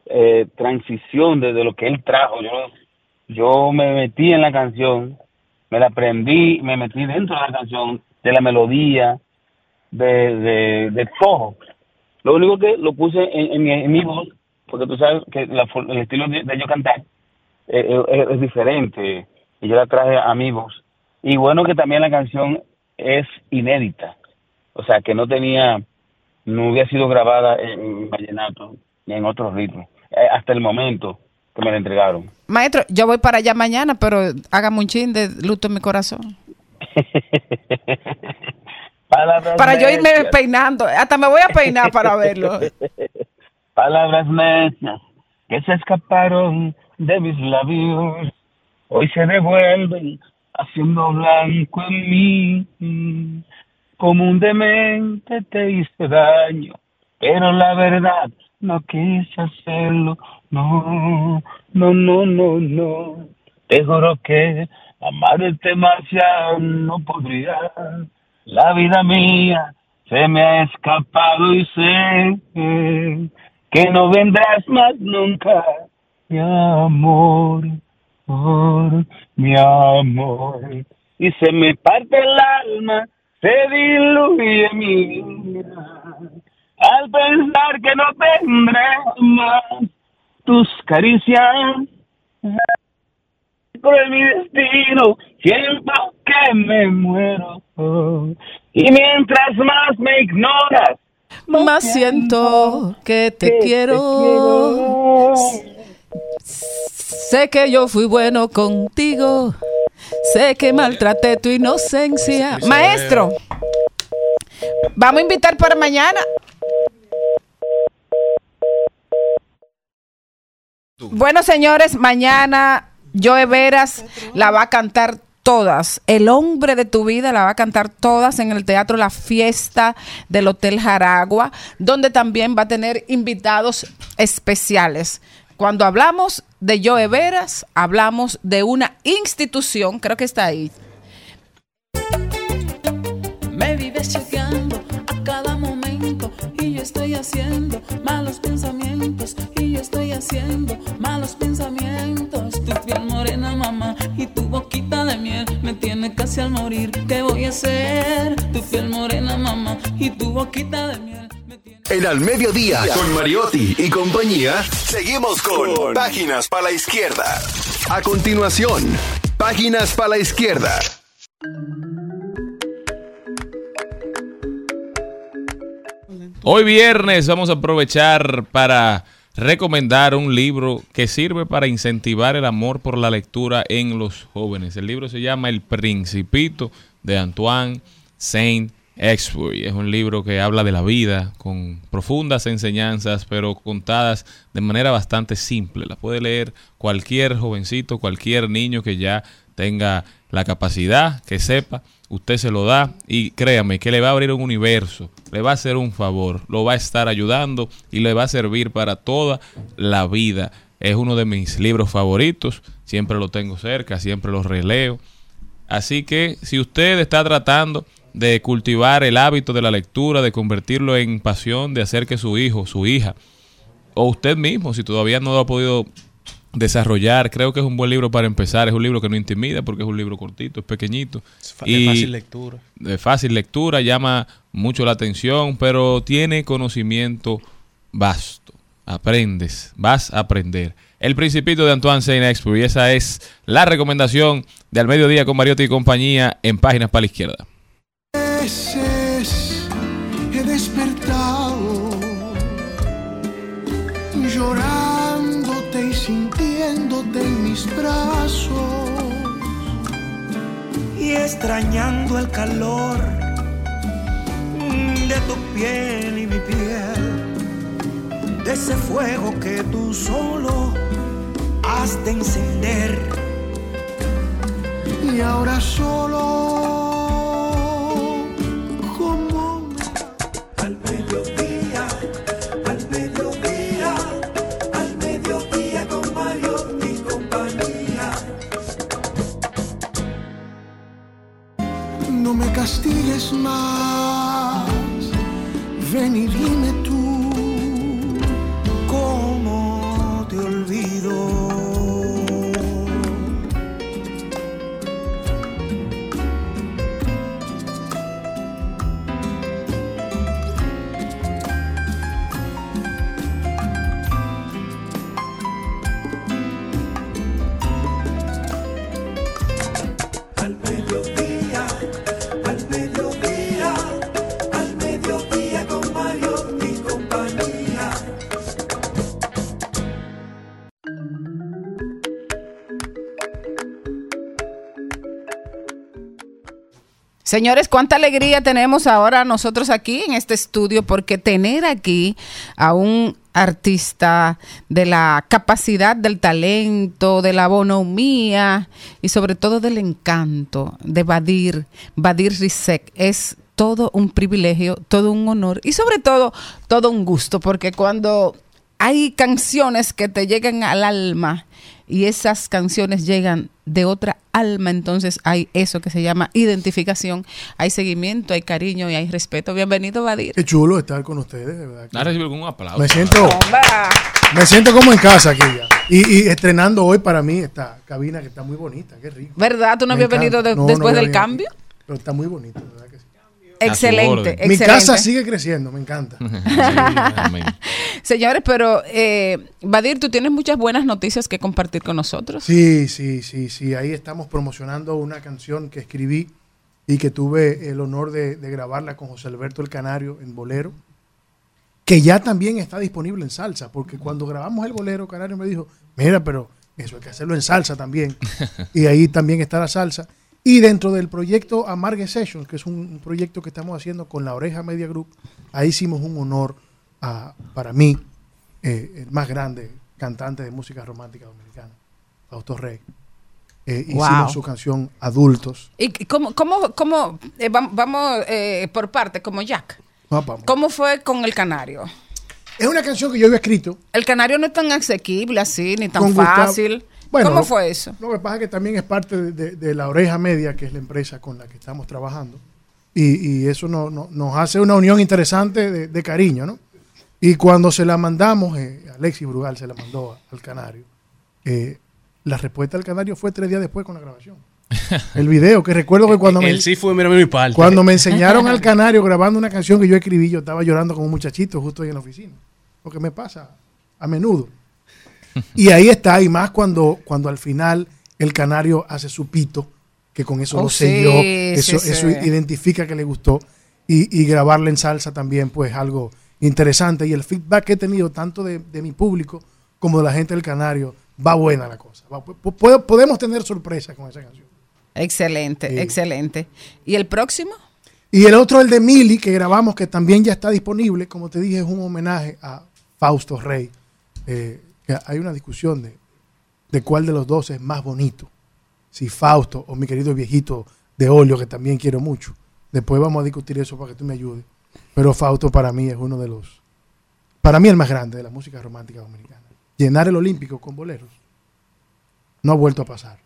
eh, transición desde lo que él trajo. Yo, yo me metí en la canción, me la aprendí, me metí dentro de la canción, de la melodía, de, de, de todo. Lo único que lo puse en, en mi, en mi voz, porque tú sabes que la el estilo de, de yo cantar eh, eh, es, es diferente, y yo la traje a mi voz. Y bueno que también la canción es inédita, o sea que no tenía, no había sido grabada en vallenato ni en otros ritmos, eh, hasta el momento que me la entregaron. Maestro, yo voy para allá mañana, pero hágame un chin de luto en mi corazón. Palabras Para yo irme peinando. Hasta me voy a peinar para verlo. Palabras necias que se escaparon de mis labios, hoy se devuelven haciendo blanco en mí. Como un demente te hice daño, pero la verdad no quise hacerlo. No, no, no, no, no. Te juro que amarte más ya no podría. La vida mía se me ha escapado y sé que no vendrás más nunca, mi amor, por mi amor. Y se me parte el alma, se diluye mi vida, al pensar que no tendré más tus caricias. Por mi destino, siento que me muero. Y mientras más me ignoras, Más siento que te quiero. Sé que yo fui bueno contigo. Sé que maltraté tu inocencia. Maestro, vamos a invitar para mañana. Bueno, señores, mañana Joe Veras la va a cantar todas. El hombre de tu vida la va a cantar todas en el Teatro La Fiesta del Hotel Jaragua, donde también va a tener invitados especiales. Cuando hablamos de Joe Veras, hablamos de una institución, creo que está ahí. Me vives chequeando a cada momento y yo estoy haciendo malos pensamientos y yo estoy haciendo malos pensamientos. Tu piel morena, mamá, y tu boquita de miel me tiene casi al morir. ¿Qué voy a hacer? Tu piel morena, mamá, y tu boquita de miel. En Al Mediodía, con Mariotti y compañía, seguimos con Páginas para la Izquierda. A continuación, Páginas para la Izquierda. Hoy viernes vamos a aprovechar para recomendar un libro que sirve para incentivar el amor por la lectura en los jóvenes. El libro se llama El Principito de Antoine Saint Exbury. Es un libro que habla de la vida con profundas enseñanzas, pero contadas de manera bastante simple. La puede leer cualquier jovencito, cualquier niño que ya tenga la capacidad, que sepa, usted se lo da y créame que le va a abrir un universo, le va a hacer un favor, lo va a estar ayudando y le va a servir para toda la vida. Es uno de mis libros favoritos, siempre lo tengo cerca, siempre lo releo. Así que si usted está tratando de cultivar el hábito de la lectura, de convertirlo en pasión, de hacer que su hijo, su hija, o usted mismo, si todavía no lo ha podido desarrollar, creo que es un buen libro para empezar. Es un libro que no intimida porque es un libro cortito, es pequeñito. fa- de fácil lectura. De fácil lectura, llama mucho la atención, pero tiene conocimiento vasto. Aprendes, vas a aprender. El Principito de Antoine Saint-Exupéry, y esa es la recomendación de Al Mediodía con Mariotti y compañía en Páginas para la Izquierda. Veces he despertado llorándote y sintiéndote en mis brazos y extrañando el calor de tu piel y mi piel, de ese fuego que tú solo has de encender. y ahora solo no me castigues más Señores, cuánta alegría tenemos ahora nosotros aquí en este estudio, porque tener aquí a un artista de la capacidad, del talento, de la bonomía y sobre todo del encanto de Badir, Badir Rizek, es todo un privilegio, todo un honor y sobre todo todo un gusto, porque cuando hay canciones que te llegan al alma y esas canciones llegan de otra alma, entonces hay eso que se llama identificación, hay seguimiento, hay cariño y hay respeto. Bienvenido, Badir. Qué chulo estar con ustedes, de verdad. ¿Ha recibido algún aplauso? Me siento, me siento como en casa aquí ya. Y, y estrenando hoy para mí esta cabina que está muy bonita, qué rico. ¿Verdad? ¿Tú no Me habías venido de- No, después del cambio? Pero está muy bonito, verdad Excelente, Mi casa sigue creciendo, me encanta. Señores, pero eh, Badir, tú tienes muchas buenas noticias que compartir con nosotros. Sí, sí, sí, sí. Ahí estamos promocionando una canción que escribí y que tuve el honor de, de grabarla con José Alberto el Canario en Bolero, que ya también está disponible en salsa, porque cuando grabamos el Bolero, Canario me dijo, mira, pero eso hay que hacerlo en salsa también. y ahí también está la salsa. Y dentro del proyecto Amargue Sessions, que es un, proyecto que estamos haciendo con la Oreja Media Group, ahí hicimos un honor a, para mí, eh, el más grande cantante de música romántica dominicana, Fausto Rey. Eh, Wow. Hicimos su canción Adultos. ¿Y cómo, cómo, cómo eh, vam- vamos eh, por parte, como Jack? Vamos. ¿Cómo fue con el canario? Es una canción que yo había escrito. El canario no es tan asequible así, ni tan Gustavo- fácil. Bueno, ¿Cómo fue eso? Lo que pasa es que también es parte de, de- de la Oreja Media, que es la empresa con la que estamos trabajando. Y, y eso no- no- nos hace una unión interesante de, de cariño, ¿no? Y cuando se la mandamos, eh, Alexis Brugal se la mandó a- al Canario, eh, la respuesta del Canario fue tres días después con la grabación. El video, que recuerdo que cuando me, Él sí fue mira mi parte. cuando me enseñaron al Canario grabando una canción que yo escribí, yo estaba llorando como un muchachito justo ahí en la oficina. Porque me pasa a menudo. Y ahí está, y más cuando, cuando al final el canario hace su pito, que con eso Oh, lo sí, sí, eso, sí. eso identifica que le gustó, y, y grabarla en salsa también, pues algo interesante. Y el feedback que he tenido tanto de, de mi público como de la gente del canario, va buena la cosa. Va- podemos tener sorpresa con esa canción. Excelente, Sí. excelente. ¿Y el próximo? Y el otro, el de Mili, que grabamos, que también ya está disponible, como te dije, es un homenaje a Fausto Rey. Eh, que hay una discusión de, de cuál de los dos es más bonito. Si Fausto o mi querido viejito de óleo, que también quiero mucho. Después vamos a discutir eso para que tú me ayudes. Pero Fausto para mí es uno de los, para mí el más grande de la música romántica dominicana. Llenar el Olímpico con boleros no ha vuelto a pasar.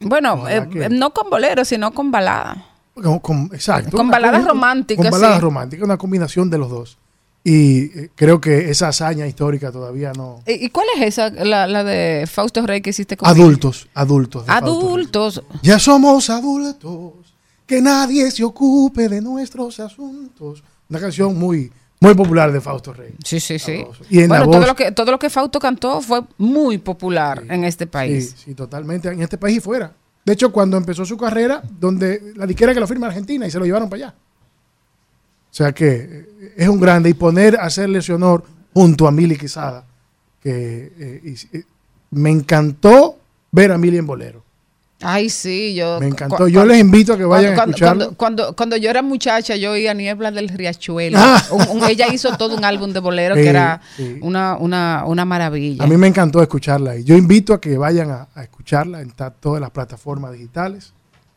Bueno, eh, que- no con boleros, sino con balada. Con, con- exacto. Con baladas románticas, Con baladas sí. románticas, una combinación de los dos. Y eh, creo que esa hazaña histórica todavía no. ¿Y cuál es esa, la, la de Fausto Rey que hiciste con Adultos, adultos. Adultos. Ya somos adultos, que nadie se ocupe de nuestros asuntos. Una canción muy, muy popular de Fausto Rey. Sí, sí, sí. Y en bueno, todo lo que todo lo que Fausto cantó fue muy popular en este país. Sí, sí, totalmente. En este país y fuera. De hecho, cuando empezó su carrera, donde la disquera que lo firma Argentina y se lo llevaron para allá. O sea que eh, es un grande. Y poner a hacerle ese honor junto a Mili Quesada, que eh, y- eh, me encantó ver a Mili en bolero. Ay, sí, yo. Me encantó. cu- Yo les invito a que vayan a cuando, escucharlo. Cuando, cuando, cuando yo era muchacha, yo oía Niebla del Riachuelo. Ah. Un- un- ella hizo todo un álbum de bolero Sí, que era sí. una, una, una maravilla. A mí me encantó escucharla. Y yo invito a que vayan a, a escucharla en todas las plataformas digitales.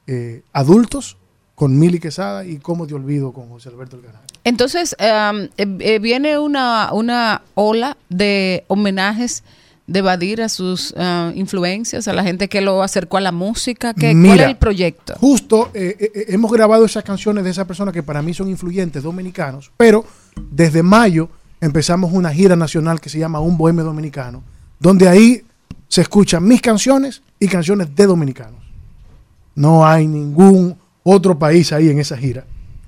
Eh, adultos con Mili Quesada y Cómo te olvido con José Alberto El Canario. Entonces, um, eh, eh, viene una, una ola de homenajes de Badir a sus ah, influencias, a la gente que lo acercó a la música. ¿Qué, ¿Cuál es el proyecto? Justo eh, hemos grabado esas canciones de esas personas que para mí son influyentes dominicanos, pero desde mayo empezamos una gira nacional que se llama Un Bohemio Dominicano, donde ahí se escuchan mis canciones y canciones de dominicanos. No hay ningún otro país ahí en esa gira.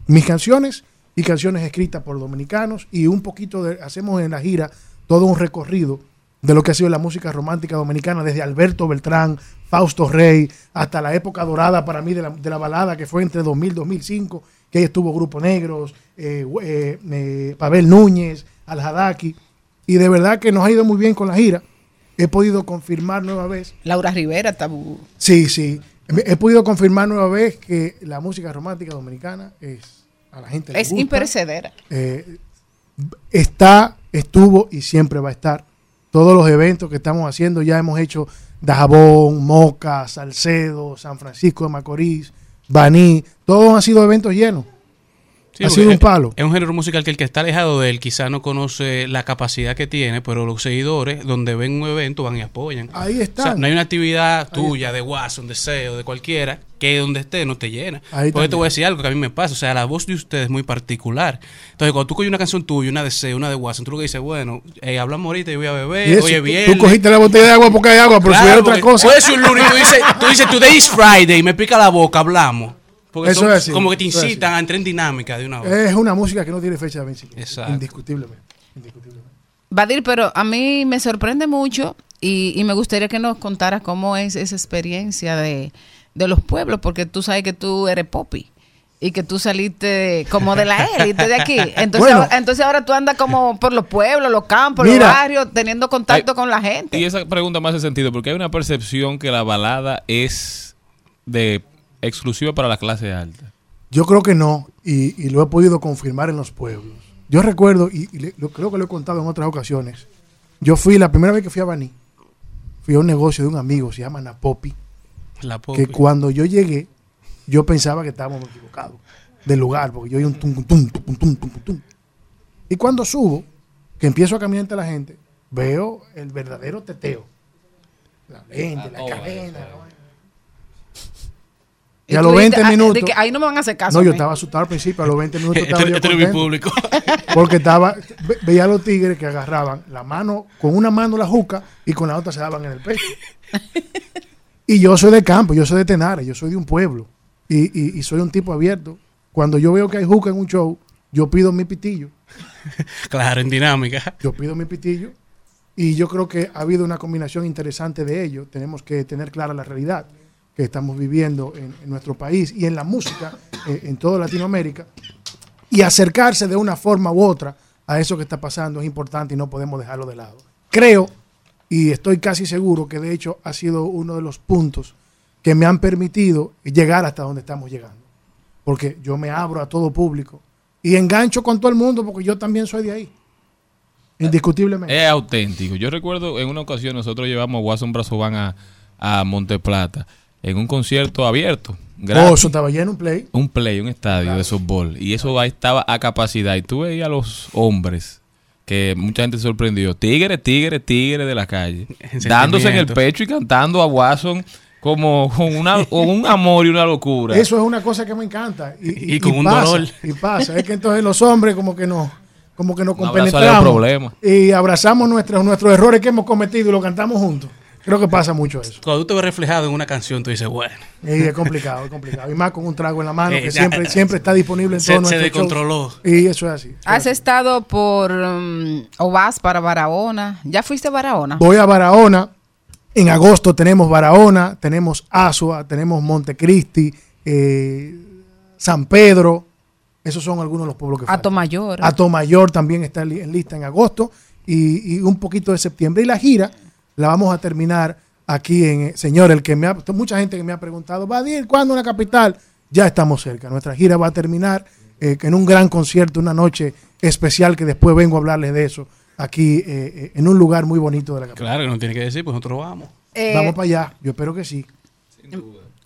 Mis canciones y canciones escritas por dominicanos y un poquito de, hacemos en la gira todo un recorrido de lo que ha sido la música romántica dominicana, desde Alberto Beltrán, Fausto Rey, hasta la época dorada para mí de la, de la balada, que fue entre 2000 y 2005, que ahí estuvo Grupo Negros, eh, eh, eh, Pavel Núñez, Al Hadaki, y de verdad que nos ha ido muy bien con la gira. He podido confirmar nueva vez Laura Rivera, tabú. Sí, sí. He podido confirmar nueva vez que la música romántica dominicana es a la gente le Es gusta. imperecedera. Eh, está, estuvo y siempre va a estar. Todos los eventos que estamos haciendo ya hemos hecho Dajabón, Moca, Salcedo, San Francisco de Macorís, Baní, todos han sido eventos llenos. Sí, ha sido un palo. Es un género musical que el que está alejado de él quizá no conoce la capacidad que tiene, pero los seguidores, donde ven un evento, van y apoyan. Ahí O está. sea, no hay una actividad tuya, de Watson, de SEO, de cualquiera, que donde esté no te llena. Ahí Porque te voy a decir algo que a mí me pasa. O sea, la voz de ustedes es muy particular. Entonces, cuando tú coges una canción tuya, una de SEO, una de Watson, tú lo que dices, bueno, eh, hablamos ahorita y voy a beber, oye, tú- bien. tú cogiste la botella de agua porque hay agua, pero si hubiera otra cosa. Puede ser un lunes y tú dices, tú dices, today is Friday, me pica la boca, hablamos. Porque Eso son es así, como que te incitan a entrar en dinámica de una vez. Es una música que no tiene fecha de vencimiento. Exacto. Indiscutiblemente. Badir, pero a mí me sorprende mucho y, y me gustaría que nos contaras cómo es esa experiencia de, de los pueblos, porque tú sabes que tú eres popi y que tú saliste como de la élite de aquí. Entonces, Bueno. ahora, entonces ahora tú andas como por los pueblos, los campos, Mira. los barrios, teniendo contacto con la gente. Y esa pregunta me hace sentido porque hay una percepción que la balada es de exclusiva para la clase alta. Yo creo que no, y, y lo he podido confirmar en los pueblos. Yo recuerdo, y, y le- lo, creo que lo he contado en otras ocasiones, yo fui, la primera vez que fui a Baní, fui a un negocio de un amigo, se llama Napopi, La que cuando yo llegué, yo pensaba que estábamos equivocados del lugar, porque yo oí un tum, tum, tum, tum, tum, tum, tum. Y cuando subo, que empiezo a caminar entre la gente, veo el verdadero teteo. La lente, la cadena. Y a los dijiste, 20 ah, de minutos. que ahí no me van a hacer caso. No, yo estaba asustado al principio, a los 20 minutos estaba yo contento, público. Porque estaba, ve- veía a los tigres que agarraban la mano, con una mano la juca y con la otra se daban en el pecho. Y yo soy de campo, yo soy de Tenares, yo soy de un pueblo y, y- y soy un tipo abierto. Cuando yo veo que hay juca en un show, yo pido mi pitillo. Claro, en dinámica. Yo pido mi pitillo y yo creo que ha habido una combinación interesante de ello. Tenemos que tener clara la realidad que estamos viviendo en, nuestro país y en la música eh, en toda Latinoamérica y acercarse de una forma u otra a eso que está pasando es importante y no podemos dejarlo de lado. Creo y estoy casi seguro que de hecho ha sido uno de los puntos que me han permitido llegar hasta donde estamos llegando. porque yo me abro a todo público y engancho con todo el mundo porque yo también soy de ahí. Indiscutiblemente. Es auténtico. Yo recuerdo en una ocasión nosotros llevamos a Watson Brazoban a, a Monteplata en un concierto abierto. Oh, gratis. eso estaba lleno un play. un play, un estadio de softball. Y eso ahí estaba a capacidad. Y tú veías a los hombres que mucha gente se sorprendió. Tigre, tigre, tigre de la calle. dándose en el pecho y cantando a Watson como con, una, con un amor y una locura. Eso es una cosa que me encanta. Y, Y con un pasa, dolor. Y pasa. Es que entonces los hombres como que no, como que nos compenetramos problema. y abrazamos nuestros, nuestros errores que hemos cometido y lo cantamos juntos. Creo que pasa mucho eso. Cuando tú te ves reflejado en una canción, tú dices, bueno. Y es complicado, es complicado. Y más con un trago en la mano Eh, que ya, siempre, siempre está disponible en se- todos se nuestros shows. descontroló. Y eso es así. ¿Has estado por um, o vas para Barahona? ¿Ya fuiste a Barahona? Voy a Barahona. En agosto tenemos Barahona, tenemos Asua, tenemos Montecristi, eh, San Pedro. Esos son algunos de los pueblos que faltan. Atomayor. Atomayor también está en li- en lista en agosto y, y un poquito de septiembre. Y la gira la vamos a terminar aquí en... eh, Señor, el que me ha... Mucha gente que me ha preguntado, va a ir cuándo en la capital? Ya estamos cerca. Nuestra gira va a terminar eh, en un gran concierto, una noche especial que después vengo a hablarles de eso aquí eh, eh, en un lugar muy bonito de la capital. Claro que no tiene que decir, pues nosotros vamos. Eh, Vamos para allá. Yo espero que sí.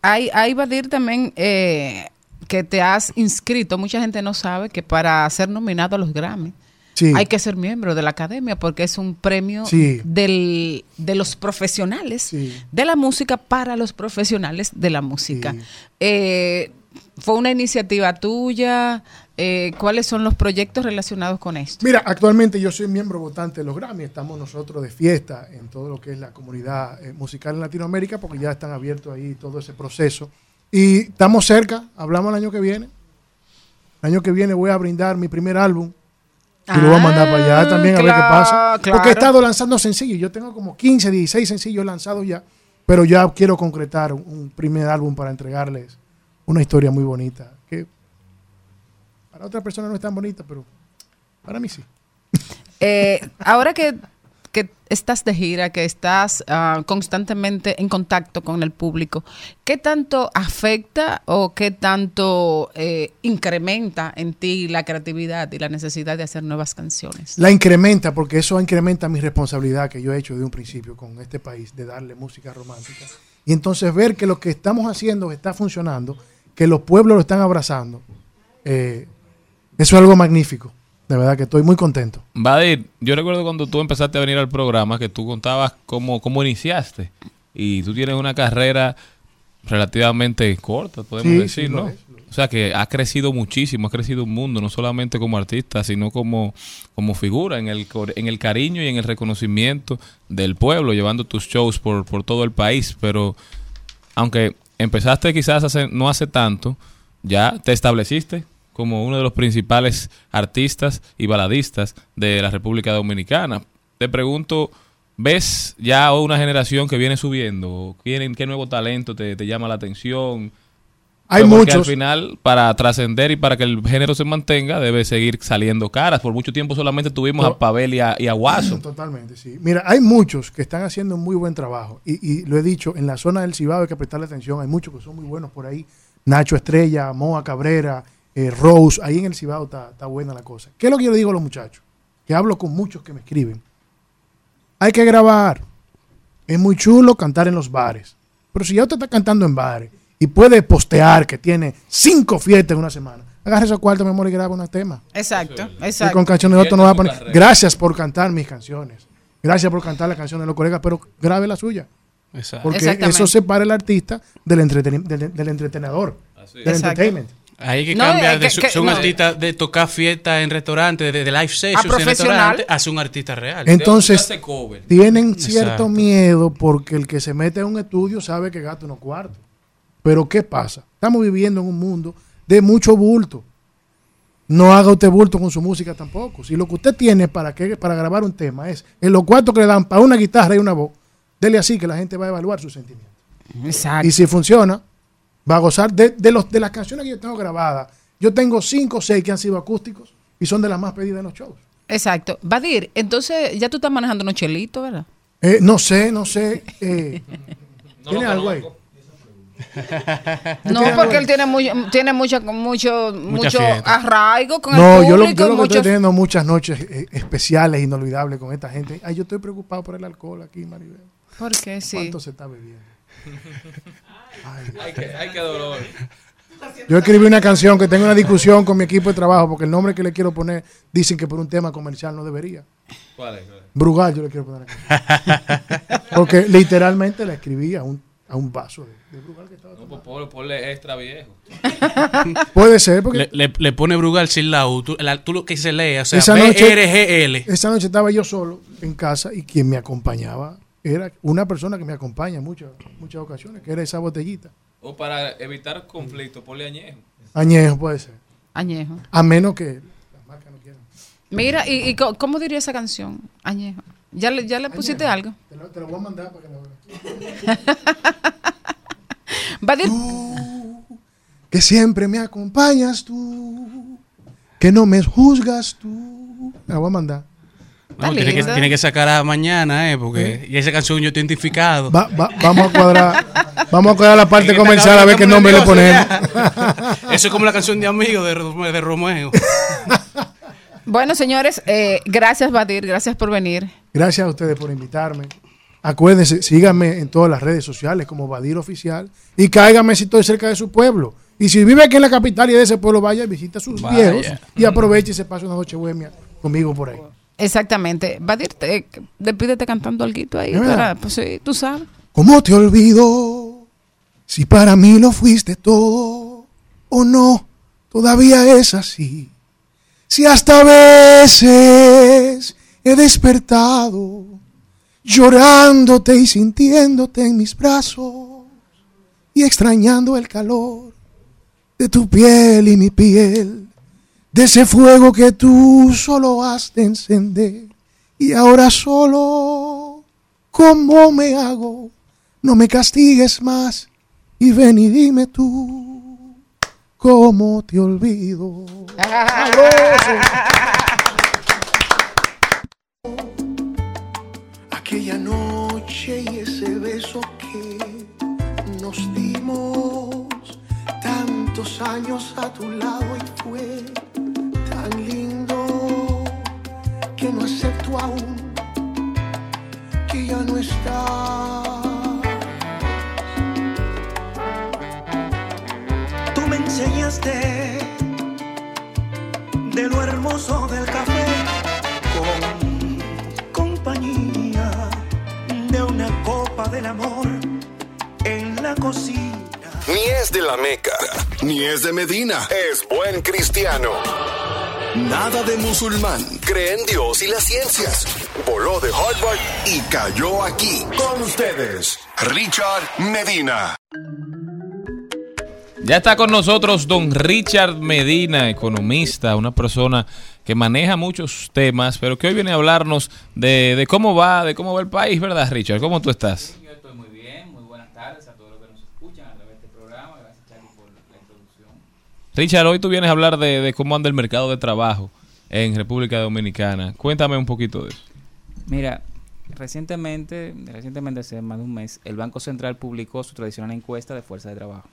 Hay, hay Badir también eh, que te has inscrito. Mucha gente no sabe que para ser nominado a los Grammy Sí. hay que ser miembro de la academia porque es un premio Sí. del, de los profesionales de la música para los profesionales de la música. Eh, ¿Fue una iniciativa tuya? Eh, ¿Cuáles son los proyectos relacionados con esto? Mira, actualmente yo soy miembro votante de los Grammy. Estamos nosotros de fiesta en todo lo que es la comunidad eh, musical en Latinoamérica porque ya están abiertos ahí todo ese proceso. Y estamos cerca, hablamos el año que viene. El año que viene voy a brindar mi primer álbum. Y lo voy a mandar para allá también a ver qué pasa. Ah, claro. Porque he estado lanzando sencillos. Yo tengo como 15, 16 sencillos lanzados ya. Pero ya quiero concretar un, un primer álbum para entregarles una historia muy bonita. Que para otras personas no es tan bonita, pero para mí sí. Eh, ahora que, que estás de gira, que estás ah, constantemente en contacto con el público, ¿qué tanto afecta o qué tanto eh, incrementa en ti la creatividad y la necesidad de hacer nuevas canciones? La incrementa, porque eso incrementa mi responsabilidad que yo he hecho de un principio con este país, de darle música romántica. Y entonces ver que lo que estamos haciendo está funcionando, que los pueblos lo están abrazando, eh, eso es algo magnífico. De verdad que estoy muy contento. Badir, yo recuerdo cuando tú empezaste a venir al programa que tú contabas cómo, cómo iniciaste. Y tú tienes una carrera relativamente corta, podemos Sí, decir, sí, ¿no? es, O sea que ha crecido muchísimo, ha crecido un mundo, no solamente como artista, sino como, como figura, en el, en el cariño y en el reconocimiento del pueblo, llevando tus shows por, por todo el país. Pero aunque empezaste quizás hace, no hace tanto, ya te estableciste como uno de los principales artistas y baladistas de la República Dominicana. Te pregunto, ¿ves ya una generación que viene subiendo? ¿Quién, ¿Qué nuevo talento te, te llama la atención? Hay porque muchos. al final, para trascender y para que el género se mantenga, debe seguir saliendo caras. Por mucho tiempo solamente tuvimos No. a Pavel y a, y a Guaso. Totalmente, sí. Mira, hay muchos que están haciendo un muy buen trabajo. Y, y lo he dicho, en la zona del Cibao hay que prestarle atención. Hay muchos que son muy buenos por ahí. Nacho Estrella, Moa Cabrera, eh, Rose. Ahí en el Cibao está, está buena la cosa. ¿Qué es lo que yo le digo a los muchachos? Que hablo con muchos que me escriben. Hay que grabar. Es muy chulo cantar en los bares. Pero si ya usted está cantando en bares y puede postear que tiene cinco fiestas en una semana, agarre esos cuartos, mi amor, y graba unos temas. Exacto, Y exacto. con canciones de no va a poner. Gracias por cantar mis canciones. Gracias por cantar las canciones de los colegas, pero grabe la suya. Exacto. Porque eso separa el artista del, entreteni- del, del entretenedor, del Exacto. entertainment. Hay que No, cambiar hay de que- su- que- no. artista de tocar fiesta en restaurantes, de, de live sessions en profesional. restaurantes, a ser un artista real. Entonces, tienen cierto Exacto. miedo porque el que se mete en un estudio sabe que gasta unos cuartos. Pero ¿qué pasa? Estamos viviendo en un mundo de mucho bulto. No haga usted bulto con su música tampoco. Si lo que usted tiene para, que, para grabar un tema es en los cuartos que le dan para una guitarra y una voz, dele así que la gente va a evaluar sus sentimientos. Exacto. Y si funciona, va a gozar de, de los, de las canciones que yo tengo grabadas. Yo tengo cinco o seis que han sido acústicos y son de las más pedidas en los shows. Exacto. Badir, entonces ya tú estás manejando unos chelitos, ¿verdad? Eh, no sé, no sé. eh, ¿Tiene algo ahí? No, porque él tiene muy, tiene mucho, mucho fiesta. arraigo con No, el yo lo, público. yo lo que estoy teniendo muchas noches eh, especiales, inolvidables con esta gente. Ay, yo estoy preocupado por el alcohol aquí, Maribel. ¿Por qué? Sí. ¿Cuánto se está bebiendo? Ay, qué, ay, qué dolor. Yo escribí una canción que tengo una discusión con mi equipo de trabajo porque el nombre que le quiero poner dicen que por un tema comercial no debería. ¿Cuál es? cuál es? Brugal yo le quiero poner acá. Porque literalmente la escribí a un, a un vaso de, de Brugal que estaba No, pues ponle, ponle extra viejo. Puede ser, porque Le, le- le pone Brugal sin la U. Tú, la- tú lo que se lee, o sea, esa noche, esa noche estaba yo solo en casa y quien me acompañaba era una persona que me acompaña en muchas, muchas ocasiones, que era esa botellita. O para evitar conflicto, ponle añejo. Añejo puede ser. Añejo. A menos que Mira, ¿y, y cómo diría esa canción? Añejo. ¿Ya le, ya le pusiste algo? Te lo, te lo voy a mandar para que lo veas. Va a decir, Que siempre me acompañas tú, que no me juzgas tú. Te la voy a mandar. No, tiene, que, tiene que sacar a mañana, eh, porque y esa canción yo estoy identificado. Va- va- vamos a cuadrar, vamos a cuadrar la parte comercial a ver qué nombre le ponemos. Eso es como la canción de Amigo de, de Romeo. bueno, señores, eh, gracias, Badir, gracias por venir. Gracias a ustedes por invitarme. Acuérdense, síganme en todas las redes sociales como Badir Oficial y cáigame si estoy cerca de su pueblo. Y si vive aquí en la capital y de ese pueblo, vaya y visita a sus Vaya. viejos y aproveche y se pase una noche bohemia conmigo por ahí. Exactamente. Badir, te, despídete cantando algo ahí. Para- pues sí, tú sabes. ¿Cómo te olvido? Si para mí lo fuiste todo, o no, todavía es así. Si hasta a veces he despertado llorándote y sintiéndote en mis brazos y extrañando el calor de tu piel y mi piel, de ese fuego que tú solo has de encender y ahora solo, ¿cómo me hago? No me castigues más y ven y dime tú, ¿cómo te olvido? Aquella noche y ese beso que nos dimos, tantos años a tu lado y fue tan lindo que no acepto aún que ya no está. Tú me enseñaste de lo hermoso del café con compañía de una copa del amor en la cocina. Ni es de la Meca, ni es de Medina, es buen cristiano. Nada de musulmán, cree en Dios y las ciencias. Voló de Harvard y cayó aquí. Con ustedes, Richard Medina. Ya está con nosotros don Richard Medina, economista, una persona que maneja muchos temas, pero que hoy viene a hablarnos de, de cómo va, de cómo va el país, ¿verdad, Richard? ¿Cómo tú estás? Yo estoy muy bien, muy buenas tardes a todos los que nos escuchan a través de este programa. Gracias, Charlie, por la introducción. Richard, hoy tú vienes a hablar de, cómo anda el mercado de trabajo en República Dominicana. Cuéntame un poquito de eso. Mira, recientemente, recientemente hace más de un mes, el Banco Central publicó su tradicional encuesta de fuerza de trabajo.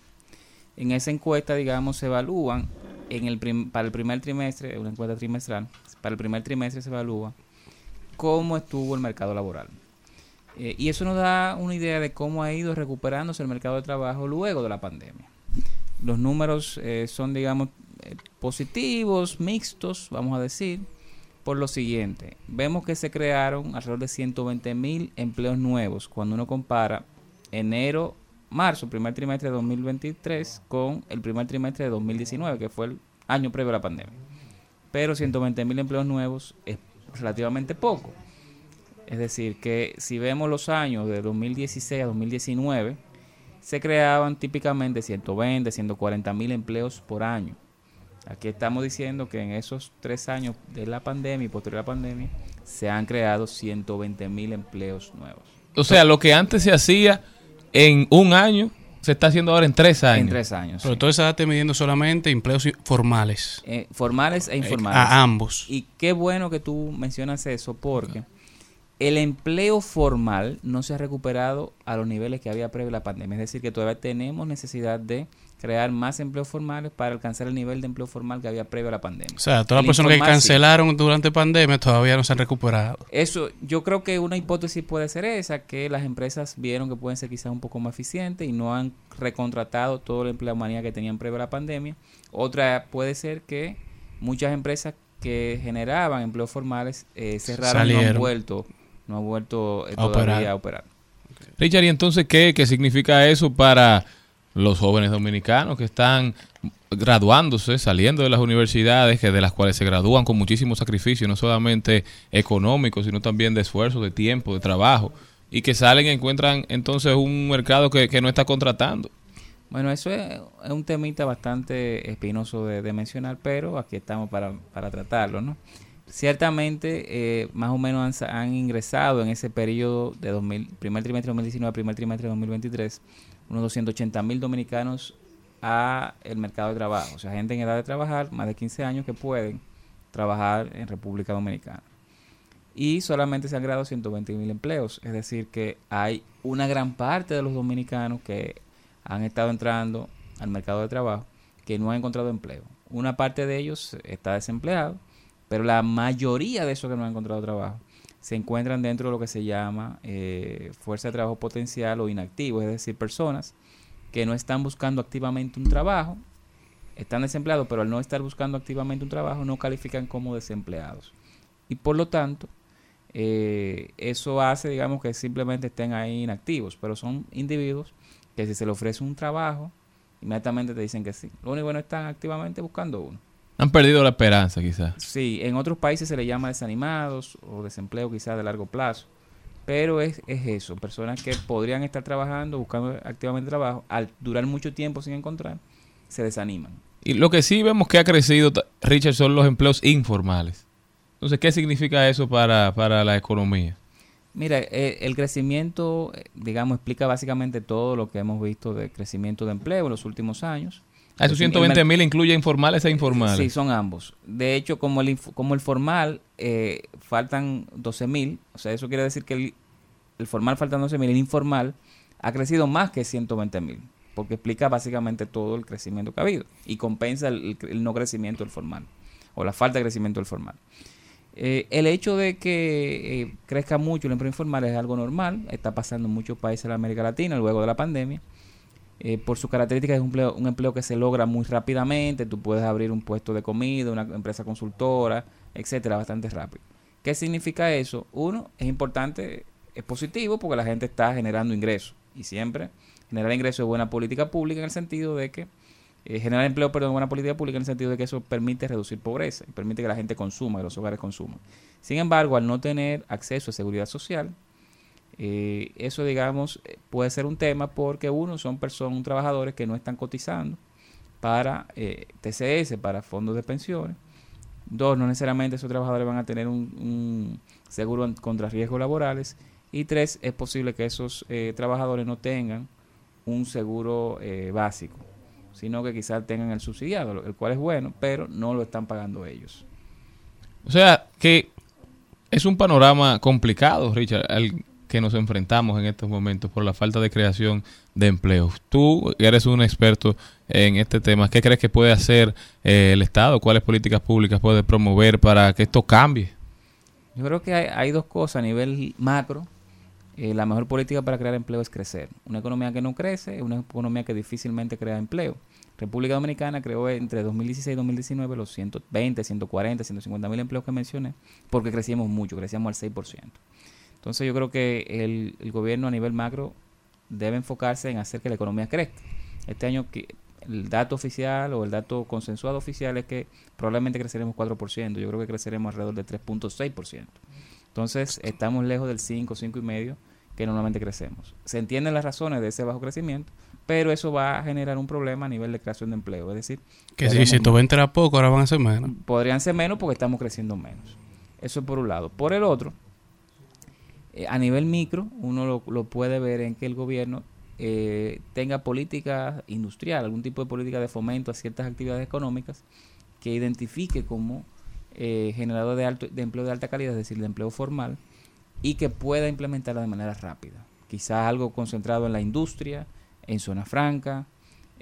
En esa encuesta, digamos, se evalúan en el para el primer trimestre, una encuesta trimestral, para el primer trimestre se evalúa cómo estuvo el mercado laboral. Eh, y eso nos da una idea de cómo ha ido recuperándose el mercado de trabajo luego de la pandemia. Los números eh, son, digamos, eh, positivos, mixtos, vamos a decir, por lo siguiente. Vemos que se crearon alrededor de 120 mil empleos nuevos cuando uno compara enero, marzo, primer trimestre de 2023 con el primer trimestre de 2019, que fue el año previo a la pandemia. Pero 120 mil empleos nuevos es relativamente poco. Es decir, que si vemos los años de 2016 a 2019, se creaban típicamente 120, 140 mil empleos por año. Aquí estamos diciendo que en esos tres años de la pandemia y posterior a la pandemia se han creado 120 mil empleos nuevos. O sea, lo que antes se hacía en un año, se está haciendo ahora en tres años. En tres años. Pero todo eso está midiendo solamente empleos formales. Eh, formales e informales. A ambos. Y qué bueno que tú mencionas eso porque el empleo formal no se ha recuperado a los niveles que había previo a la pandemia. Es decir, que todavía tenemos necesidad de crear más empleos formales para alcanzar el nivel de empleo formal que había previo a la pandemia. O sea, todas las personas que sí. cancelaron durante pandemia todavía no se han recuperado. Eso, yo creo que una hipótesis puede ser esa, que las empresas vieron que pueden ser quizás un poco más eficientes y no han recontratado todo el empleomanía que tenían previo a la pandemia. Otra puede ser que muchas empresas que generaban empleos formales eh, cerraron y no han vuelto, no han vuelto eh, A todavía operar. a operar. Richard, ¿y entonces qué, qué significa eso para los jóvenes dominicanos que están graduándose, saliendo de las universidades, que de las cuales se gradúan con muchísimo sacrificio, no solamente económico, sino también de esfuerzo, de tiempo, de trabajo, y que salen y encuentran entonces un mercado que, que no está contratando? Bueno, eso es, es un temita bastante espinoso de, de mencionar, pero aquí estamos para, para tratarlo, ¿no? Ciertamente, eh, más o menos han, sa- han ingresado en ese periodo de 2000, primer trimestre de 2019 primer trimestre de 2023 unos 280 mil dominicanos a el mercado de trabajo. O sea, gente en edad de trabajar, más de 15 años, que pueden trabajar en República Dominicana. Y solamente se han creado 120 mil empleos. Es decir, que hay una gran parte de los dominicanos que han estado entrando al mercado de trabajo que no han encontrado empleo. Una parte de ellos está desempleado, pero la mayoría de esos que no han encontrado trabajo se encuentran dentro de lo que se llama eh, fuerza de trabajo potencial o inactivo, es decir, personas que no están buscando activamente un trabajo, están desempleados, pero al no estar buscando activamente un trabajo no califican como desempleados. Y por lo tanto, eh, eso hace, digamos, que simplemente estén ahí inactivos, pero son individuos que si se le ofrece un trabajo, inmediatamente te dicen que sí. Lo único que no están activamente buscando uno. Han perdido la esperanza, quizás. Sí, en otros países se le llama desanimados o desempleo quizás de largo plazo. Pero es, es eso, personas que podrían estar trabajando, buscando activamente trabajo, al durar mucho tiempo sin encontrar, se desaniman. Y lo que sí vemos que ha crecido, Richard, son los empleos informales. Entonces, ¿qué significa eso para, para la economía? Mira, eh, el crecimiento, eh, digamos, explica básicamente todo lo que hemos visto de crecimiento de empleo en los últimos años. ¿A esos El- el 120 mer- mil incluye informales e informales? Sí, son ambos. De hecho, como el, como el formal, eh, faltan 12 mil. O sea, eso quiere decir que el, el formal faltan 12 mil. El informal ha crecido más que 120 mil. Porque explica básicamente todo el crecimiento que ha habido. Y compensa el, el- el no crecimiento del formal. O la falta de crecimiento del formal. Eh, el hecho de que eh, crezca mucho el empleo informal es algo normal. Está pasando en muchos países de la América Latina luego de la pandemia. Eh, por sus características es un empleo, que se logra muy rápidamente, tú puedes abrir un puesto de comida, una empresa consultora, etcétera, bastante rápido. ¿Qué significa eso? Uno, es importante, es positivo porque la gente está generando ingresos y siempre generar ingresos es buena política pública en el sentido de que eh, generar empleo, perdón, buena política pública en el sentido de que eso permite reducir pobreza y permite que la gente consuma, que los hogares consuman. Sin embargo, al no tener acceso a seguridad social, eh, eso, digamos, eh, puede ser un tema porque uno son personas, trabajadores que no están cotizando para eh, TCS, para fondos de pensiones. Dos, no necesariamente esos trabajadores van a tener un, seguro contra riesgos laborales. Y tres, es posible que esos eh, trabajadores no tengan un seguro eh, básico, sino que quizás tengan el subsidiado, el cual es bueno, pero no lo están pagando ellos. O sea, que es un panorama complicado, Richard, que nos enfrentamos en estos momentos por la falta de creación de empleos. Tú eres un experto en este tema. ¿Qué crees que puede hacer eh, el Estado? ¿Cuáles políticas públicas puede promover para que esto cambie? Yo creo que hay, dos cosas a nivel macro. Eh, la mejor política para crear empleo es crecer. Una economía que no crece es una economía que difícilmente crea empleo. República Dominicana creó entre 2016 y 2019 los 120, 140, 150 mil empleos que mencioné, porque crecíamos mucho, crecíamos al 6%. Entonces yo creo que el, el gobierno a nivel macro debe enfocarse en hacer que la economía crezca. Este año el dato oficial o el dato consensuado oficial es que probablemente creceremos 4%, yo creo que creceremos alrededor de 3.6%. Entonces estamos lejos del 5, 5,5% que normalmente crecemos. Se entienden las razones de ese bajo crecimiento, pero eso va a generar un problema a nivel de creación de empleo. Es decir, Que si veremos 120 era poco, ahora van a ser menos. podrían ser menos porque estamos creciendo menos. Eso por un lado. Por el otro, eh, a nivel micro, uno lo, puede ver en que el gobierno eh, tenga política industrial, algún tipo de política de fomento a ciertas actividades económicas que identifique como eh, generador de, alto, de empleo de alta calidad, es decir, de empleo formal, y que pueda implementarla de manera rápida. Quizás algo concentrado en la industria, en zona franca,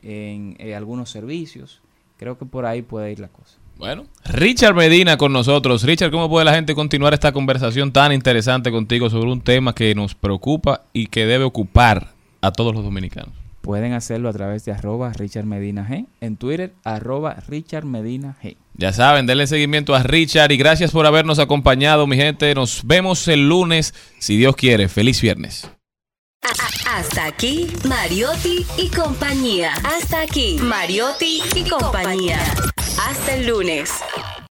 en eh, algunos servicios. Creo que por ahí puede ir la cosa. Bueno, Richard Medina con nosotros. Richard, ¿cómo puede la gente continuar esta conversación tan interesante contigo sobre un tema que nos preocupa y que debe ocupar a todos los dominicanos? Pueden hacerlo a través de arroba Richard Medina G, en Twitter arroba Richard Medina G. Ya saben, denle seguimiento a Richard y gracias por habernos acompañado, mi gente. Nos vemos el lunes, si Dios quiere. Feliz viernes. Hasta aquí, Mariotti y compañía. Hasta aquí, Mariotti y compañía. Hasta el lunes.